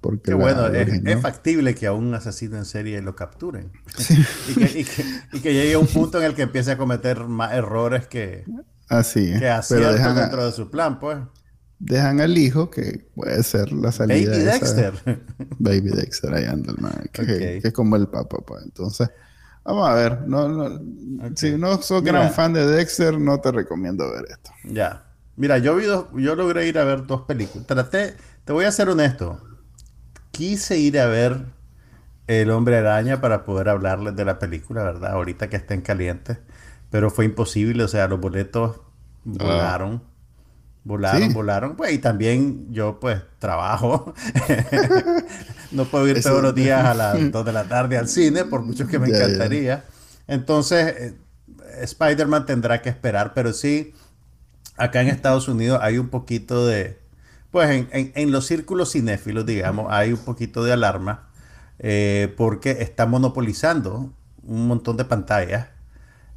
Porque bueno, es, factible que a un asesino en serie lo capturen. y, que, llegue a un punto en el que empiece a cometer más errores que, Así, que aciertos dentro de su plan, pues. Dejan al hijo, que puede ser la salida. Baby Dexter. Baby Dexter, ahí anda el man. Que, que, es como el papá, pues. Entonces, Vamos a ver. No, no, Si no sos gran fan de Dexter, no te recomiendo ver esto. Ya. Mira, yo, vi yo logré ir a ver dos películas. Traté, te voy a ser honesto. Quise ir a ver El Hombre Araña para poder hablarles de la película, ¿verdad? Ahorita que estén calientes. Pero fue imposible, o sea, los boletos ah. volaron. Volaron, volaron. Pues, y también yo, pues, trabajo. no puedo ir todos los días a las 2 de la tarde al cine, por mucho que me encantaría. Entonces, eh, Spider-Man tendrá que esperar, pero sí, acá en Estados Unidos hay un poquito de. Pues en, en, los círculos cinéfilos, digamos, hay un poquito de alarma, eh, porque está monopolizando un montón de pantallas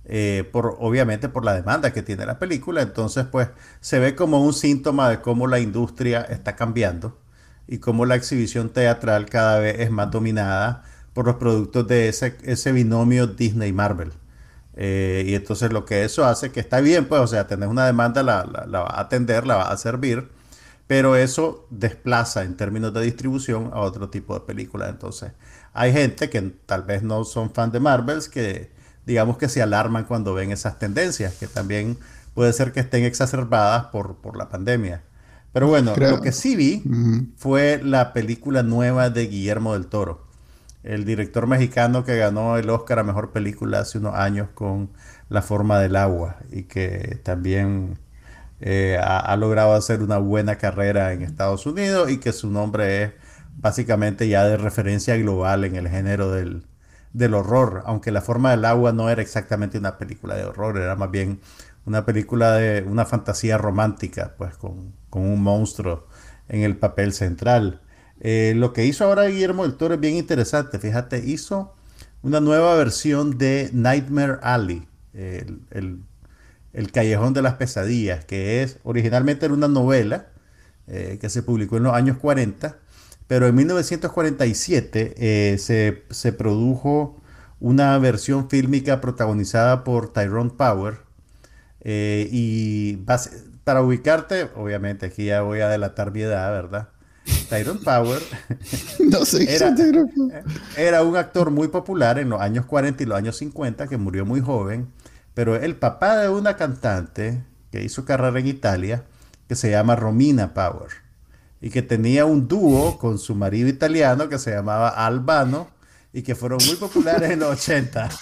eh, por, obviamente por la demanda que tiene la película. Entonces, pues se ve como un síntoma de cómo la industria está cambiando y cómo la exhibición teatral cada vez es más dominada por los productos de ese, ese binomio Disney-Marvel. Eh, y entonces lo que eso hace, que está bien, pues, o sea, tener una demanda la, la, va a atender, la va a servir, pero eso desplaza en términos de distribución a otro tipo de películas. Entonces, hay gente que tal vez no son fan de Marvels que digamos que se alarman cuando ven esas tendencias, que también puede ser que estén exacerbadas por, por la pandemia. Pero bueno, lo que sí vi fue la película nueva de Guillermo del Toro, el director mexicano que ganó el Oscar a Mejor Película hace unos años con La Forma del Agua y que también eh, ha, logrado hacer una buena carrera en Estados Unidos y que su nombre es básicamente ya de referencia global en el género del, del horror, aunque La forma del agua no era exactamente una película de horror, era más bien una película de una fantasía romántica, pues con, un monstruo en el papel central. Eh, lo que hizo ahora Guillermo del Toro es bien interesante, fíjate, hizo una nueva versión de Nightmare Alley, Callejón de las Pesadillas, que es originalmente era una novela eh, que se publicó en los años 40 pero en 1947 eh, se, produjo una versión fílmica protagonizada por Tyrone Power. Eh, y para ubicarte, obviamente aquí ya voy a delatar mi edad, ¿verdad? Tyrone Power no sé era, era un actor muy popular en los años 40 y los años 50 que murió muy joven, pero el papá de una cantante que hizo carrera en Italia que se llama Romina Power y que tenía un dúo con su marido italiano que se llamaba Albano y que fueron muy populares en los 80.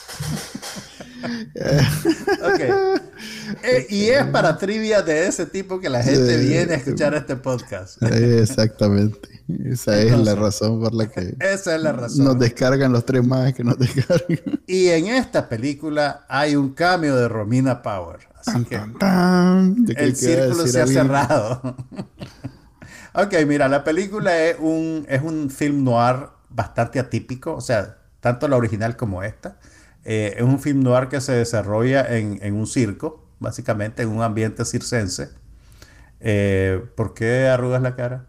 Eh, y es para trivia de ese tipo que la gente viene a escuchar este podcast. Exactamente. Esa es la razón por la que esa es la razón. nos descargan los tres más que nos descargan. Y en esta película hay un cambio de Romina Power. Así que el círculo se ha cerrado. ok, mira, la película es un, es un film noir bastante atípico, o sea, tanto la original como esta. Eh, es un film noir que se desarrolla en, un circo, básicamente en un ambiente circense. Eh, ¿Por qué arrugas la cara?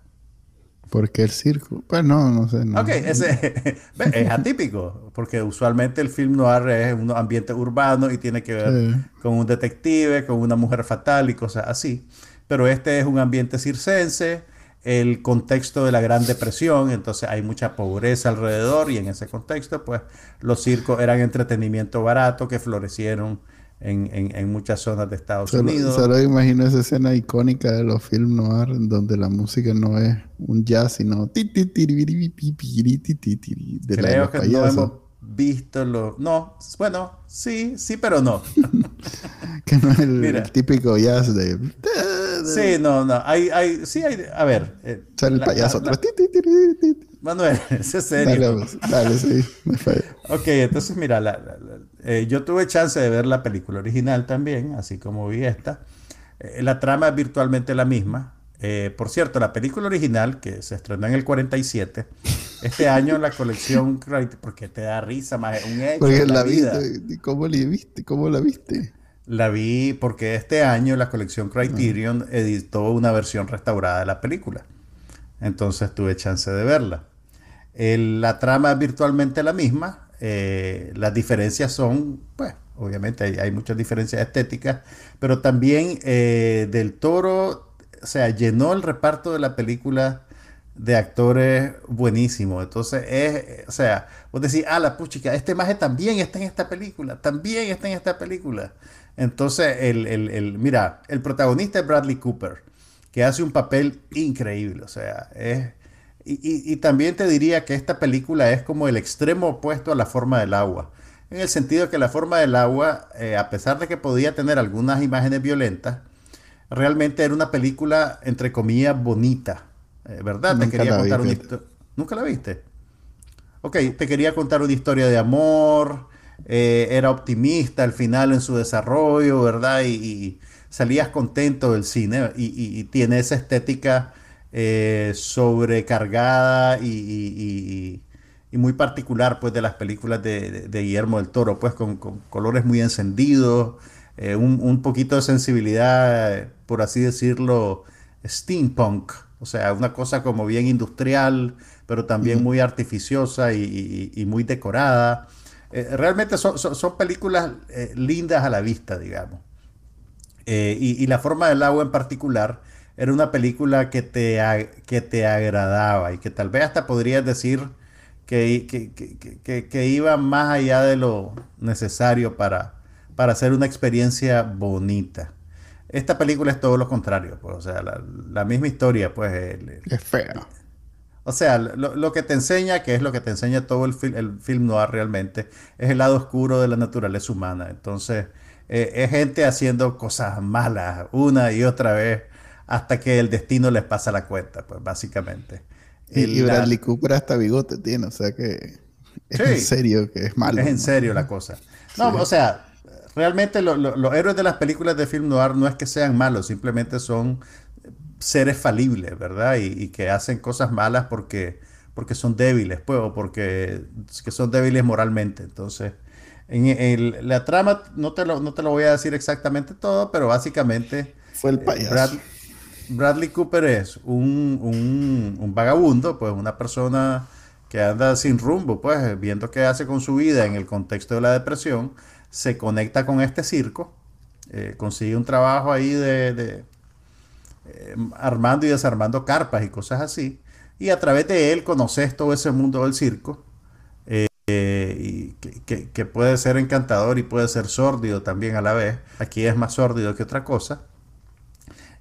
Porque el circo, pues no, no sé. Ok, ese, es atípico, porque usualmente el film noir es un ambiente urbano y tiene que ver con un detective, con una mujer fatal y cosas así. Pero este es un ambiente circense, el contexto de la Gran Depresión, entonces hay mucha pobreza alrededor y en ese contexto pues los circos eran entretenimiento barato que florecieron en, muchas zonas de Estados Unidos. Solo imagino esa escena icónica de los films noir donde la música no es un jazz sino Creo que no hemos visto lo... No, bueno, sí, sí, pero no. que no es el, típico jazz de... Sí, no, no. Hay, hay, sí, hay. A ver. Eh, Sale el payaso. Manuel, ese es serio. Dale, dale sí. ok, entonces mira, eh, yo tuve chance de ver la película original también, así como vi esta. Eh, la trama es virtualmente la misma. por cierto, la película original, que se estrenó en el 47, este año la colección, porque te da risa, más un hecho. Porque la, vida. ¿Cómo la viste? ¿Cómo la viste? La vi porque este año la colección Criterion editó una versión restaurada de la película. Entonces tuve chance de verla. la trama es virtualmente la misma. Eh, las diferencias son, pues, obviamente hay, muchas diferencias estéticas, pero también eh, Del Toro, o sea, llenó el reparto de la película de actores buenísimos. Entonces, es, o sea, vos decís, ah, la puchica, este maje también está en esta película, también está en esta película. Entonces, el, mira, el protagonista es Bradley Cooper, que hace un papel increíble, o sea, es... Y, también te diría que esta película es como el extremo opuesto a la forma del agua, en el sentido que la forma del agua, eh, a pesar de que podía tener algunas imágenes violentas, realmente era una película, entre comillas, bonita, eh, ¿verdad? te quería contar una historia. ¿Nunca la viste? Ok, te quería contar una historia de amor, eh, era optimista al final en su desarrollo, ¿verdad? Y, salías contento del cine y, tiene esa estética eh, sobrecargada y, muy particular pues de las películas de, Guillermo del Toro, pues con, colores muy encendidos, eh, un, poquito de sensibilidad, por así decirlo, steampunk, o sea, una cosa como bien industrial, pero también muy artificiosa y, muy decorada. Eh, realmente son, películas lindas a la vista, digamos. Eh, y, La forma del agua en particular era una película que te, que te agradaba y que tal vez hasta podrías decir que, que, iba más allá de lo necesario para, para hacer una experiencia bonita. Esta película es todo lo contrario, pues, o sea, la, misma historia, pues... es fea. O sea, lo, que te enseña, que es lo que te enseña todo el, el film noir realmente, es el lado oscuro de la naturaleza humana. Entonces, eh, es gente haciendo cosas malas una y otra vez hasta que el destino les pasa la cuenta, pues básicamente. Y, Bradley Cooper hasta bigote tiene, o sea que es en serio que es malo. Es en serio la cosa. No, o sea, realmente los héroes de las películas de film noir no es que sean malos, simplemente son seres falibles, ¿verdad? Y, que hacen cosas malas porque, porque son débiles, pues, o porque que son débiles moralmente. Entonces, en, la trama, no te, lo, no te lo voy a decir exactamente todo, pero básicamente... Fue el eh, payaso. Bradley Cooper es un, un, vagabundo, pues una persona que anda sin rumbo, pues viendo qué hace con su vida en el contexto de la depresión, se conecta con este circo, eh, consigue un trabajo ahí de, eh, armando y desarmando carpas y cosas así. y a través de él conoces todo ese mundo del circo, eh, y que, puede ser encantador y puede ser sórdido también a la vez. Aquí es más sórdido que otra cosa.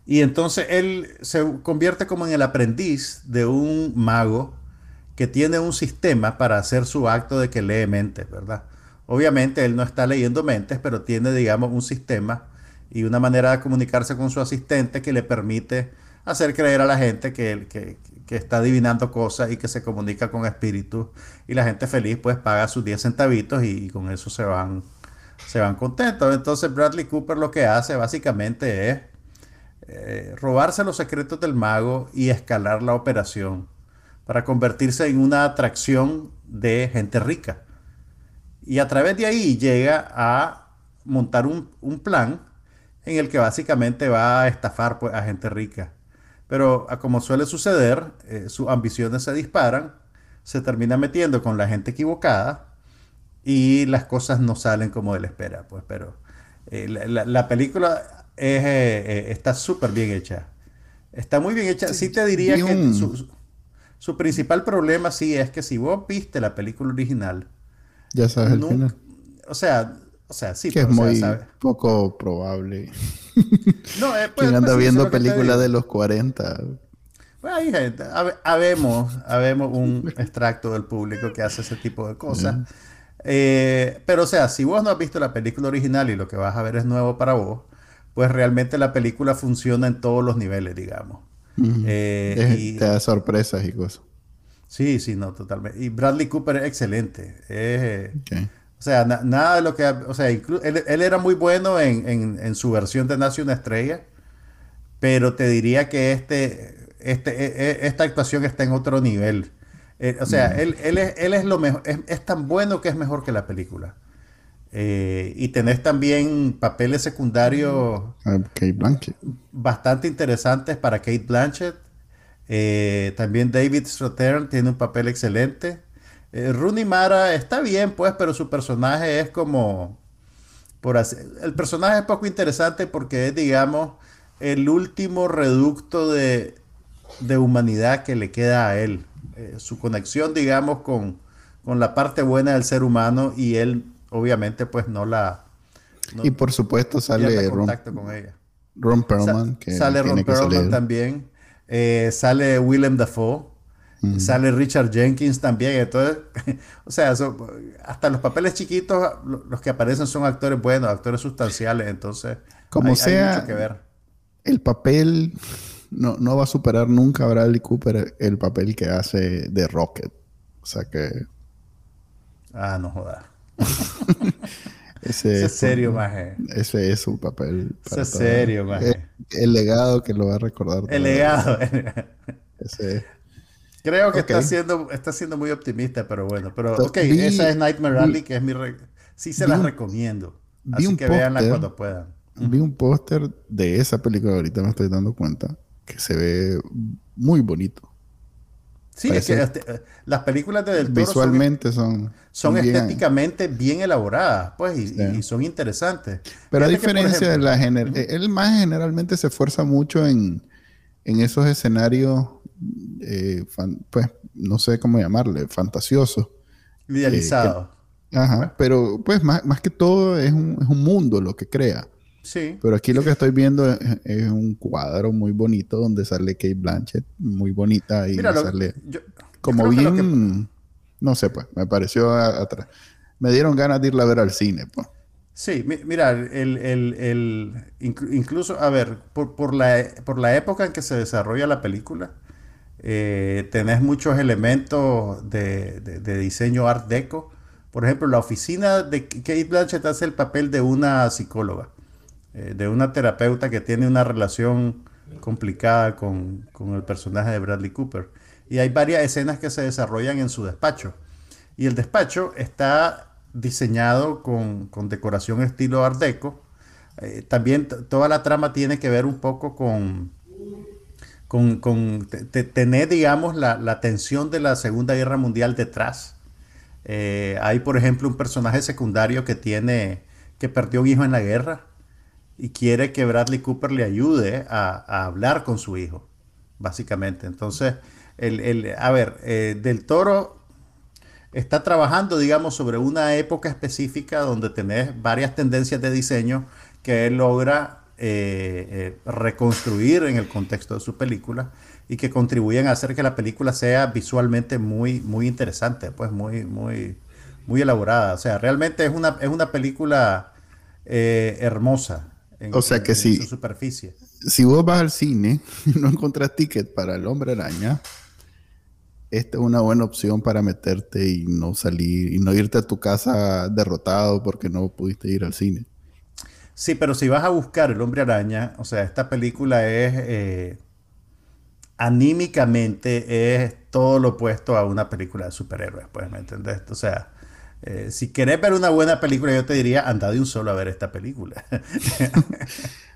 Y entonces él se convierte como en el aprendiz de un mago que tiene un sistema para hacer su acto de que lee mentes, ¿verdad? Obviamente él no está leyendo mentes, pero tiene, digamos, un sistema y una manera de comunicarse con su asistente que le permite hacer creer a la gente que, que, que está adivinando cosas y que se comunica con espíritus y la gente feliz pues paga sus 10 centavitos y, con eso se van, se van contentos. Entonces Bradley Cooper lo que hace básicamente es eh, robarse los secretos del mago y escalar la operación para convertirse en una atracción de gente rica. Y a través de ahí llega a montar un, plan en el que básicamente va a estafar pues, a gente rica. Pero como suele suceder, eh, sus ambiciones se disparan, se termina metiendo con la gente equivocada y las cosas no salen como él espera. Pues, pero eh, la, película eh, está súper bien hecha. Está muy bien hecha. Sí, te diría que su, principal problema sí es que si vos viste la película original, ya sabes el final. O sea, o sea, sí, que es muy poco probable. No, eh, pues, anda pues, viendo películas de los 40? Bueno, hay gente, habemos, habemos un extracto del público que hace ese tipo de cosas. Eh, pero o sea, si vos no has visto la película original y lo que vas a ver es nuevo para vos, pues realmente la película funciona en todos los niveles, digamos. Eh, y, te da sorpresas y cosas. Sí, sí, no, totalmente. Y Bradley Cooper es excelente. O sea, nada de lo que... O sea, él, él, era muy bueno en, en, en, su versión de Nace una estrella, pero te diría que este, este, e, e, esta actuación está en otro nivel. Eh, o sea, mm. él, él, es, él es lo mejor, es, tan bueno que es mejor que la película. Eh, y tenés también papeles secundarios ah, Kate Blanchett. bastante interesantes para Kate Blanchett. Eh, también David Strathairn tiene un papel excelente. Eh, Rooney Mara está bien, pues, pero su personaje es como. Por el personaje es poco interesante porque es, digamos, el último reducto de, humanidad que le queda a él. Eh, su conexión, digamos, con, con la parte buena del ser humano y él, obviamente, pues no la. y por supuesto sale Ron, con ella. Ron Perlman. que sale Ron Perlman también. Eh, sale Willem Dafoe. Sale Richard Jenkins también. Entonces, o sea, hasta los papeles chiquitos, los que aparecen son actores buenos, actores sustanciales. Entonces, como sea, que ver. el papel no, no, va a superar nunca a Bradley Cooper el papel que hace de Rocket. O sea que. Ah, no jodas. ese, es serio, maje. Ese es su papel. Ese es serio, maje. El, legado que lo va a recordar. El legado. ese Creo que está, siendo, está siendo muy optimista, pero bueno. Pero, ok, esa es Nightmare Rally, que es mi... sí se la recomiendo. Así que véanla cuando puedan. Vi un póster de esa película, ahorita me estoy dando cuenta, que se ve muy bonito. Sí, es que eh, las películas de Del Toro Visualmente son... Son, estéticamente bien elaboradas, pues, y, son interesantes. Pero a diferencia de la... Gener Él más generalmente se esfuerza mucho en, en esos escenarios eh, pues no sé cómo llamarle, fantasioso. Idealizado. Eh, ajá, pero pues más, que todo es un, es un, mundo lo que crea. Sí. Pero aquí lo que estoy viendo es, un cuadro muy bonito donde sale Kate Blanchett, muy bonita y sale como bien, no sé, pues me pareció atrás. Me dieron ganas de irla a ver al cine, pues. Sí, mira, el, el, el, incluso, a ver, por, por, la, por la época en que se desarrolla la película, eh, tenés muchos elementos de, diseño art deco. Por ejemplo, la oficina de Kate Blanchett hace el papel de una psicóloga, eh, de una terapeuta que tiene una relación complicada con, el personaje de Bradley Cooper. Y hay varias escenas que se desarrollan en su despacho. Y el despacho está diseñado con, decoración estilo art deco. Eh, también toda la trama tiene que ver un poco con, con, con tener, digamos, la, tensión de la Segunda Guerra Mundial detrás. Eh, hay, por ejemplo, un personaje secundario que tiene, que perdió un hijo en la guerra y quiere que Bradley Cooper le ayude a, hablar con su hijo. básicamente. Entonces, el, el a ver, eh, Del Toro está trabajando, digamos, sobre una época específica donde tenés varias tendencias de diseño que él logra eh, eh, reconstruir en el contexto de su película y que contribuyen a hacer que la película sea visualmente muy, muy interesante, pues muy, muy, muy elaborada. O sea, realmente es una, es una película hermosa. En, o sea que si, su superficie. Si vos vas al cine y no encontrás ticket para el hombre araña, esta es una buena opción para meterte y no salir y no irte a tu casa derrotado porque no pudiste ir al cine. Sí, pero si vas a buscar el hombre araña, o sea, esta película es eh, anímicamente es todo lo opuesto a una película de superhéroes, pues, ¿me entendés? O sea, eh, si querés ver una buena película, yo te diría, anda de un solo a ver esta película.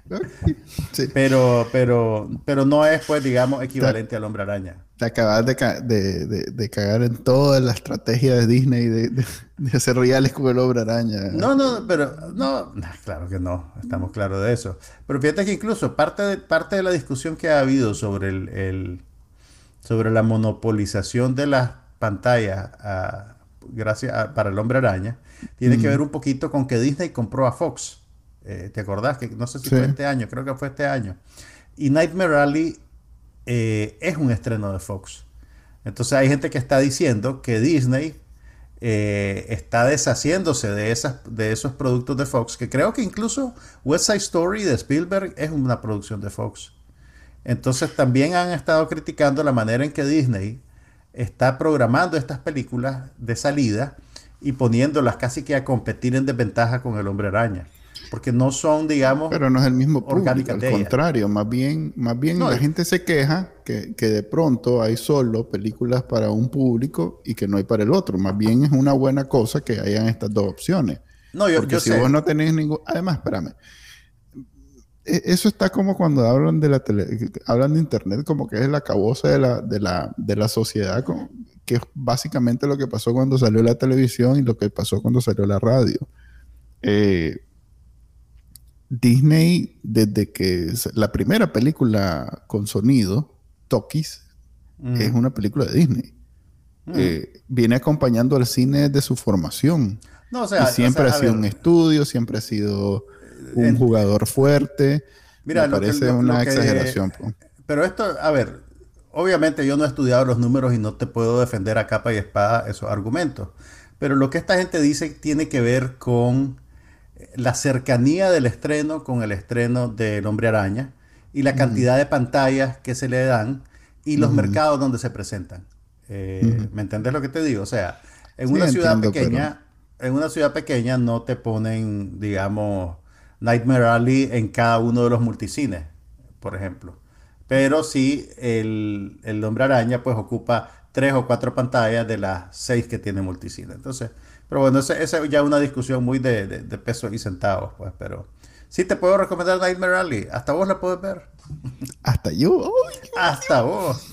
Pero, pero, pero no es, pues, digamos, equivalente al hombre araña. Te acabas de, de, cagar en toda la estrategia de Disney de, hacer reales con el hombre araña. No, no, pero no, claro que no, estamos claros de eso. Pero fíjate que incluso parte de, parte de la discusión que ha habido sobre el, sobre la monopolización de las pantallas gracias para el hombre araña tiene que ver un poquito con que Disney compró a Fox. Eh, ¿Te acordás? Que no sé si fue este año, creo que fue este año. Y Nightmare Alley eh, es un estreno de Fox. Entonces hay gente que está diciendo que Disney eh, está deshaciéndose de, esas, de esos productos de Fox, que creo que incluso West Side Story de Spielberg es una producción de Fox. Entonces también han estado criticando la manera en que Disney está programando estas películas de salida y poniéndolas casi que a competir en desventaja con el hombre araña porque no son, digamos, pero no es el mismo público, al contrario, más bien, más bien la gente se queja que, que, de pronto hay solo películas para un público y que no hay para el otro, más bien es una buena cosa que hayan estas dos opciones. No, yo, porque si vos no tenés ningún, además, espérame, eso está como cuando hablan de la tele, hablan de internet como que es la cabosa de la, de la, de la sociedad, que es básicamente lo que pasó cuando salió la televisión y lo que pasó cuando salió la radio. Eh, Disney, desde que la primera película con sonido, Tokis, mm. es una película de Disney. Mm. Eh, viene acompañando al cine de su formación. No, o sea, siempre ha sido un estudio, siempre ha sido un jugador fuerte. Mira, me parece una exageración. Pero esto, a ver, obviamente yo no he estudiado los números y no te puedo defender a capa y espada esos argumentos. Pero lo que esta gente dice tiene que ver con la cercanía del estreno con el estreno del Hombre Araña y la cantidad de pantallas que se le dan y los mercados donde se presentan. Eh, ¿Me entiendes lo que te digo? O sea, en una ciudad pequeña, en una ciudad pequeña no te ponen, digamos, Nightmare Alley en cada uno de los multicines, por ejemplo. Pero sí, el, el Hombre Araña pues ocupa tres o cuatro pantallas de las seis que tiene multicine. Entonces, pero bueno, esa es ya una discusión muy de, de, pesos y centavos, pues, pero sí te puedo recomendar Nightmare Alley. Hasta vos la puedes ver. Hasta yo. Hasta vos.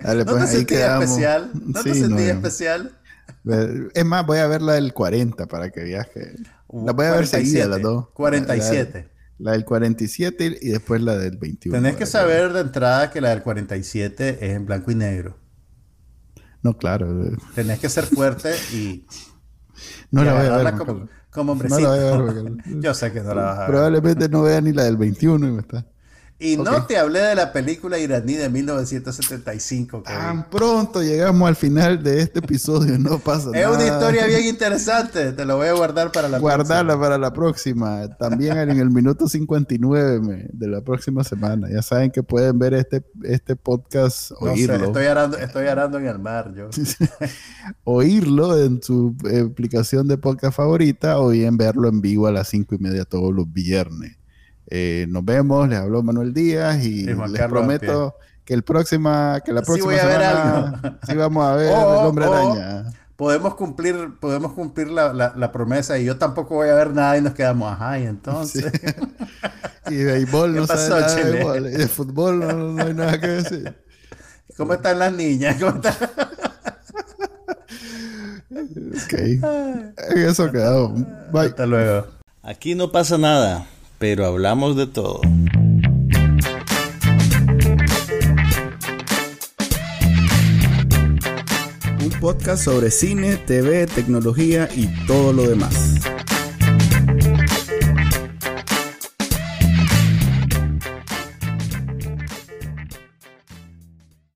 Dale, ¿No pues, te sentías especial? ¿No te sentías especial? Es más, voy a ver la del 40 para que veas que... La voy a ver seguida, las dos. 47. La, del 47 y después la del 21. Tenés que saber de entrada que la del 47 es en blanco y negro. No, claro. Tenés que ser fuerte y. No la voy a ver. Como, como hombrecito. No la voy a ver. Yo sé que no la vas a ver. Probablemente no vea ni la del 21 y me está. Y no te hablé de la película iraní de 1975. Tan pronto llegamos al final de este episodio, no pasa nada. Es una historia bien interesante, te lo voy a guardar para la Guardarla para la próxima. También en el minuto 59 de la próxima semana. Ya saben que pueden ver este, este podcast, oírlo. estoy, arando, estoy arando en el mar, yo. oírlo en su aplicación de podcast favorita o bien verlo en vivo a las 5 y media todos los viernes. Eh, nos vemos, les habló Manuel Díaz y les prometo que el próxima, que la próxima semana sí vamos a ver el hombre araña. Podemos cumplir, podemos cumplir la, promesa y yo tampoco voy a ver nada y nos quedamos, ajá, y entonces. y de béisbol no sabe nada de, béisbol, y de fútbol no, hay nada que decir. ¿Cómo están las niñas? ¿Cómo están? ok. Eso quedado. Bye. Hasta luego. Aquí no pasa nada pero hablamos de todo. Un podcast sobre cine, TV, tecnología y todo lo demás.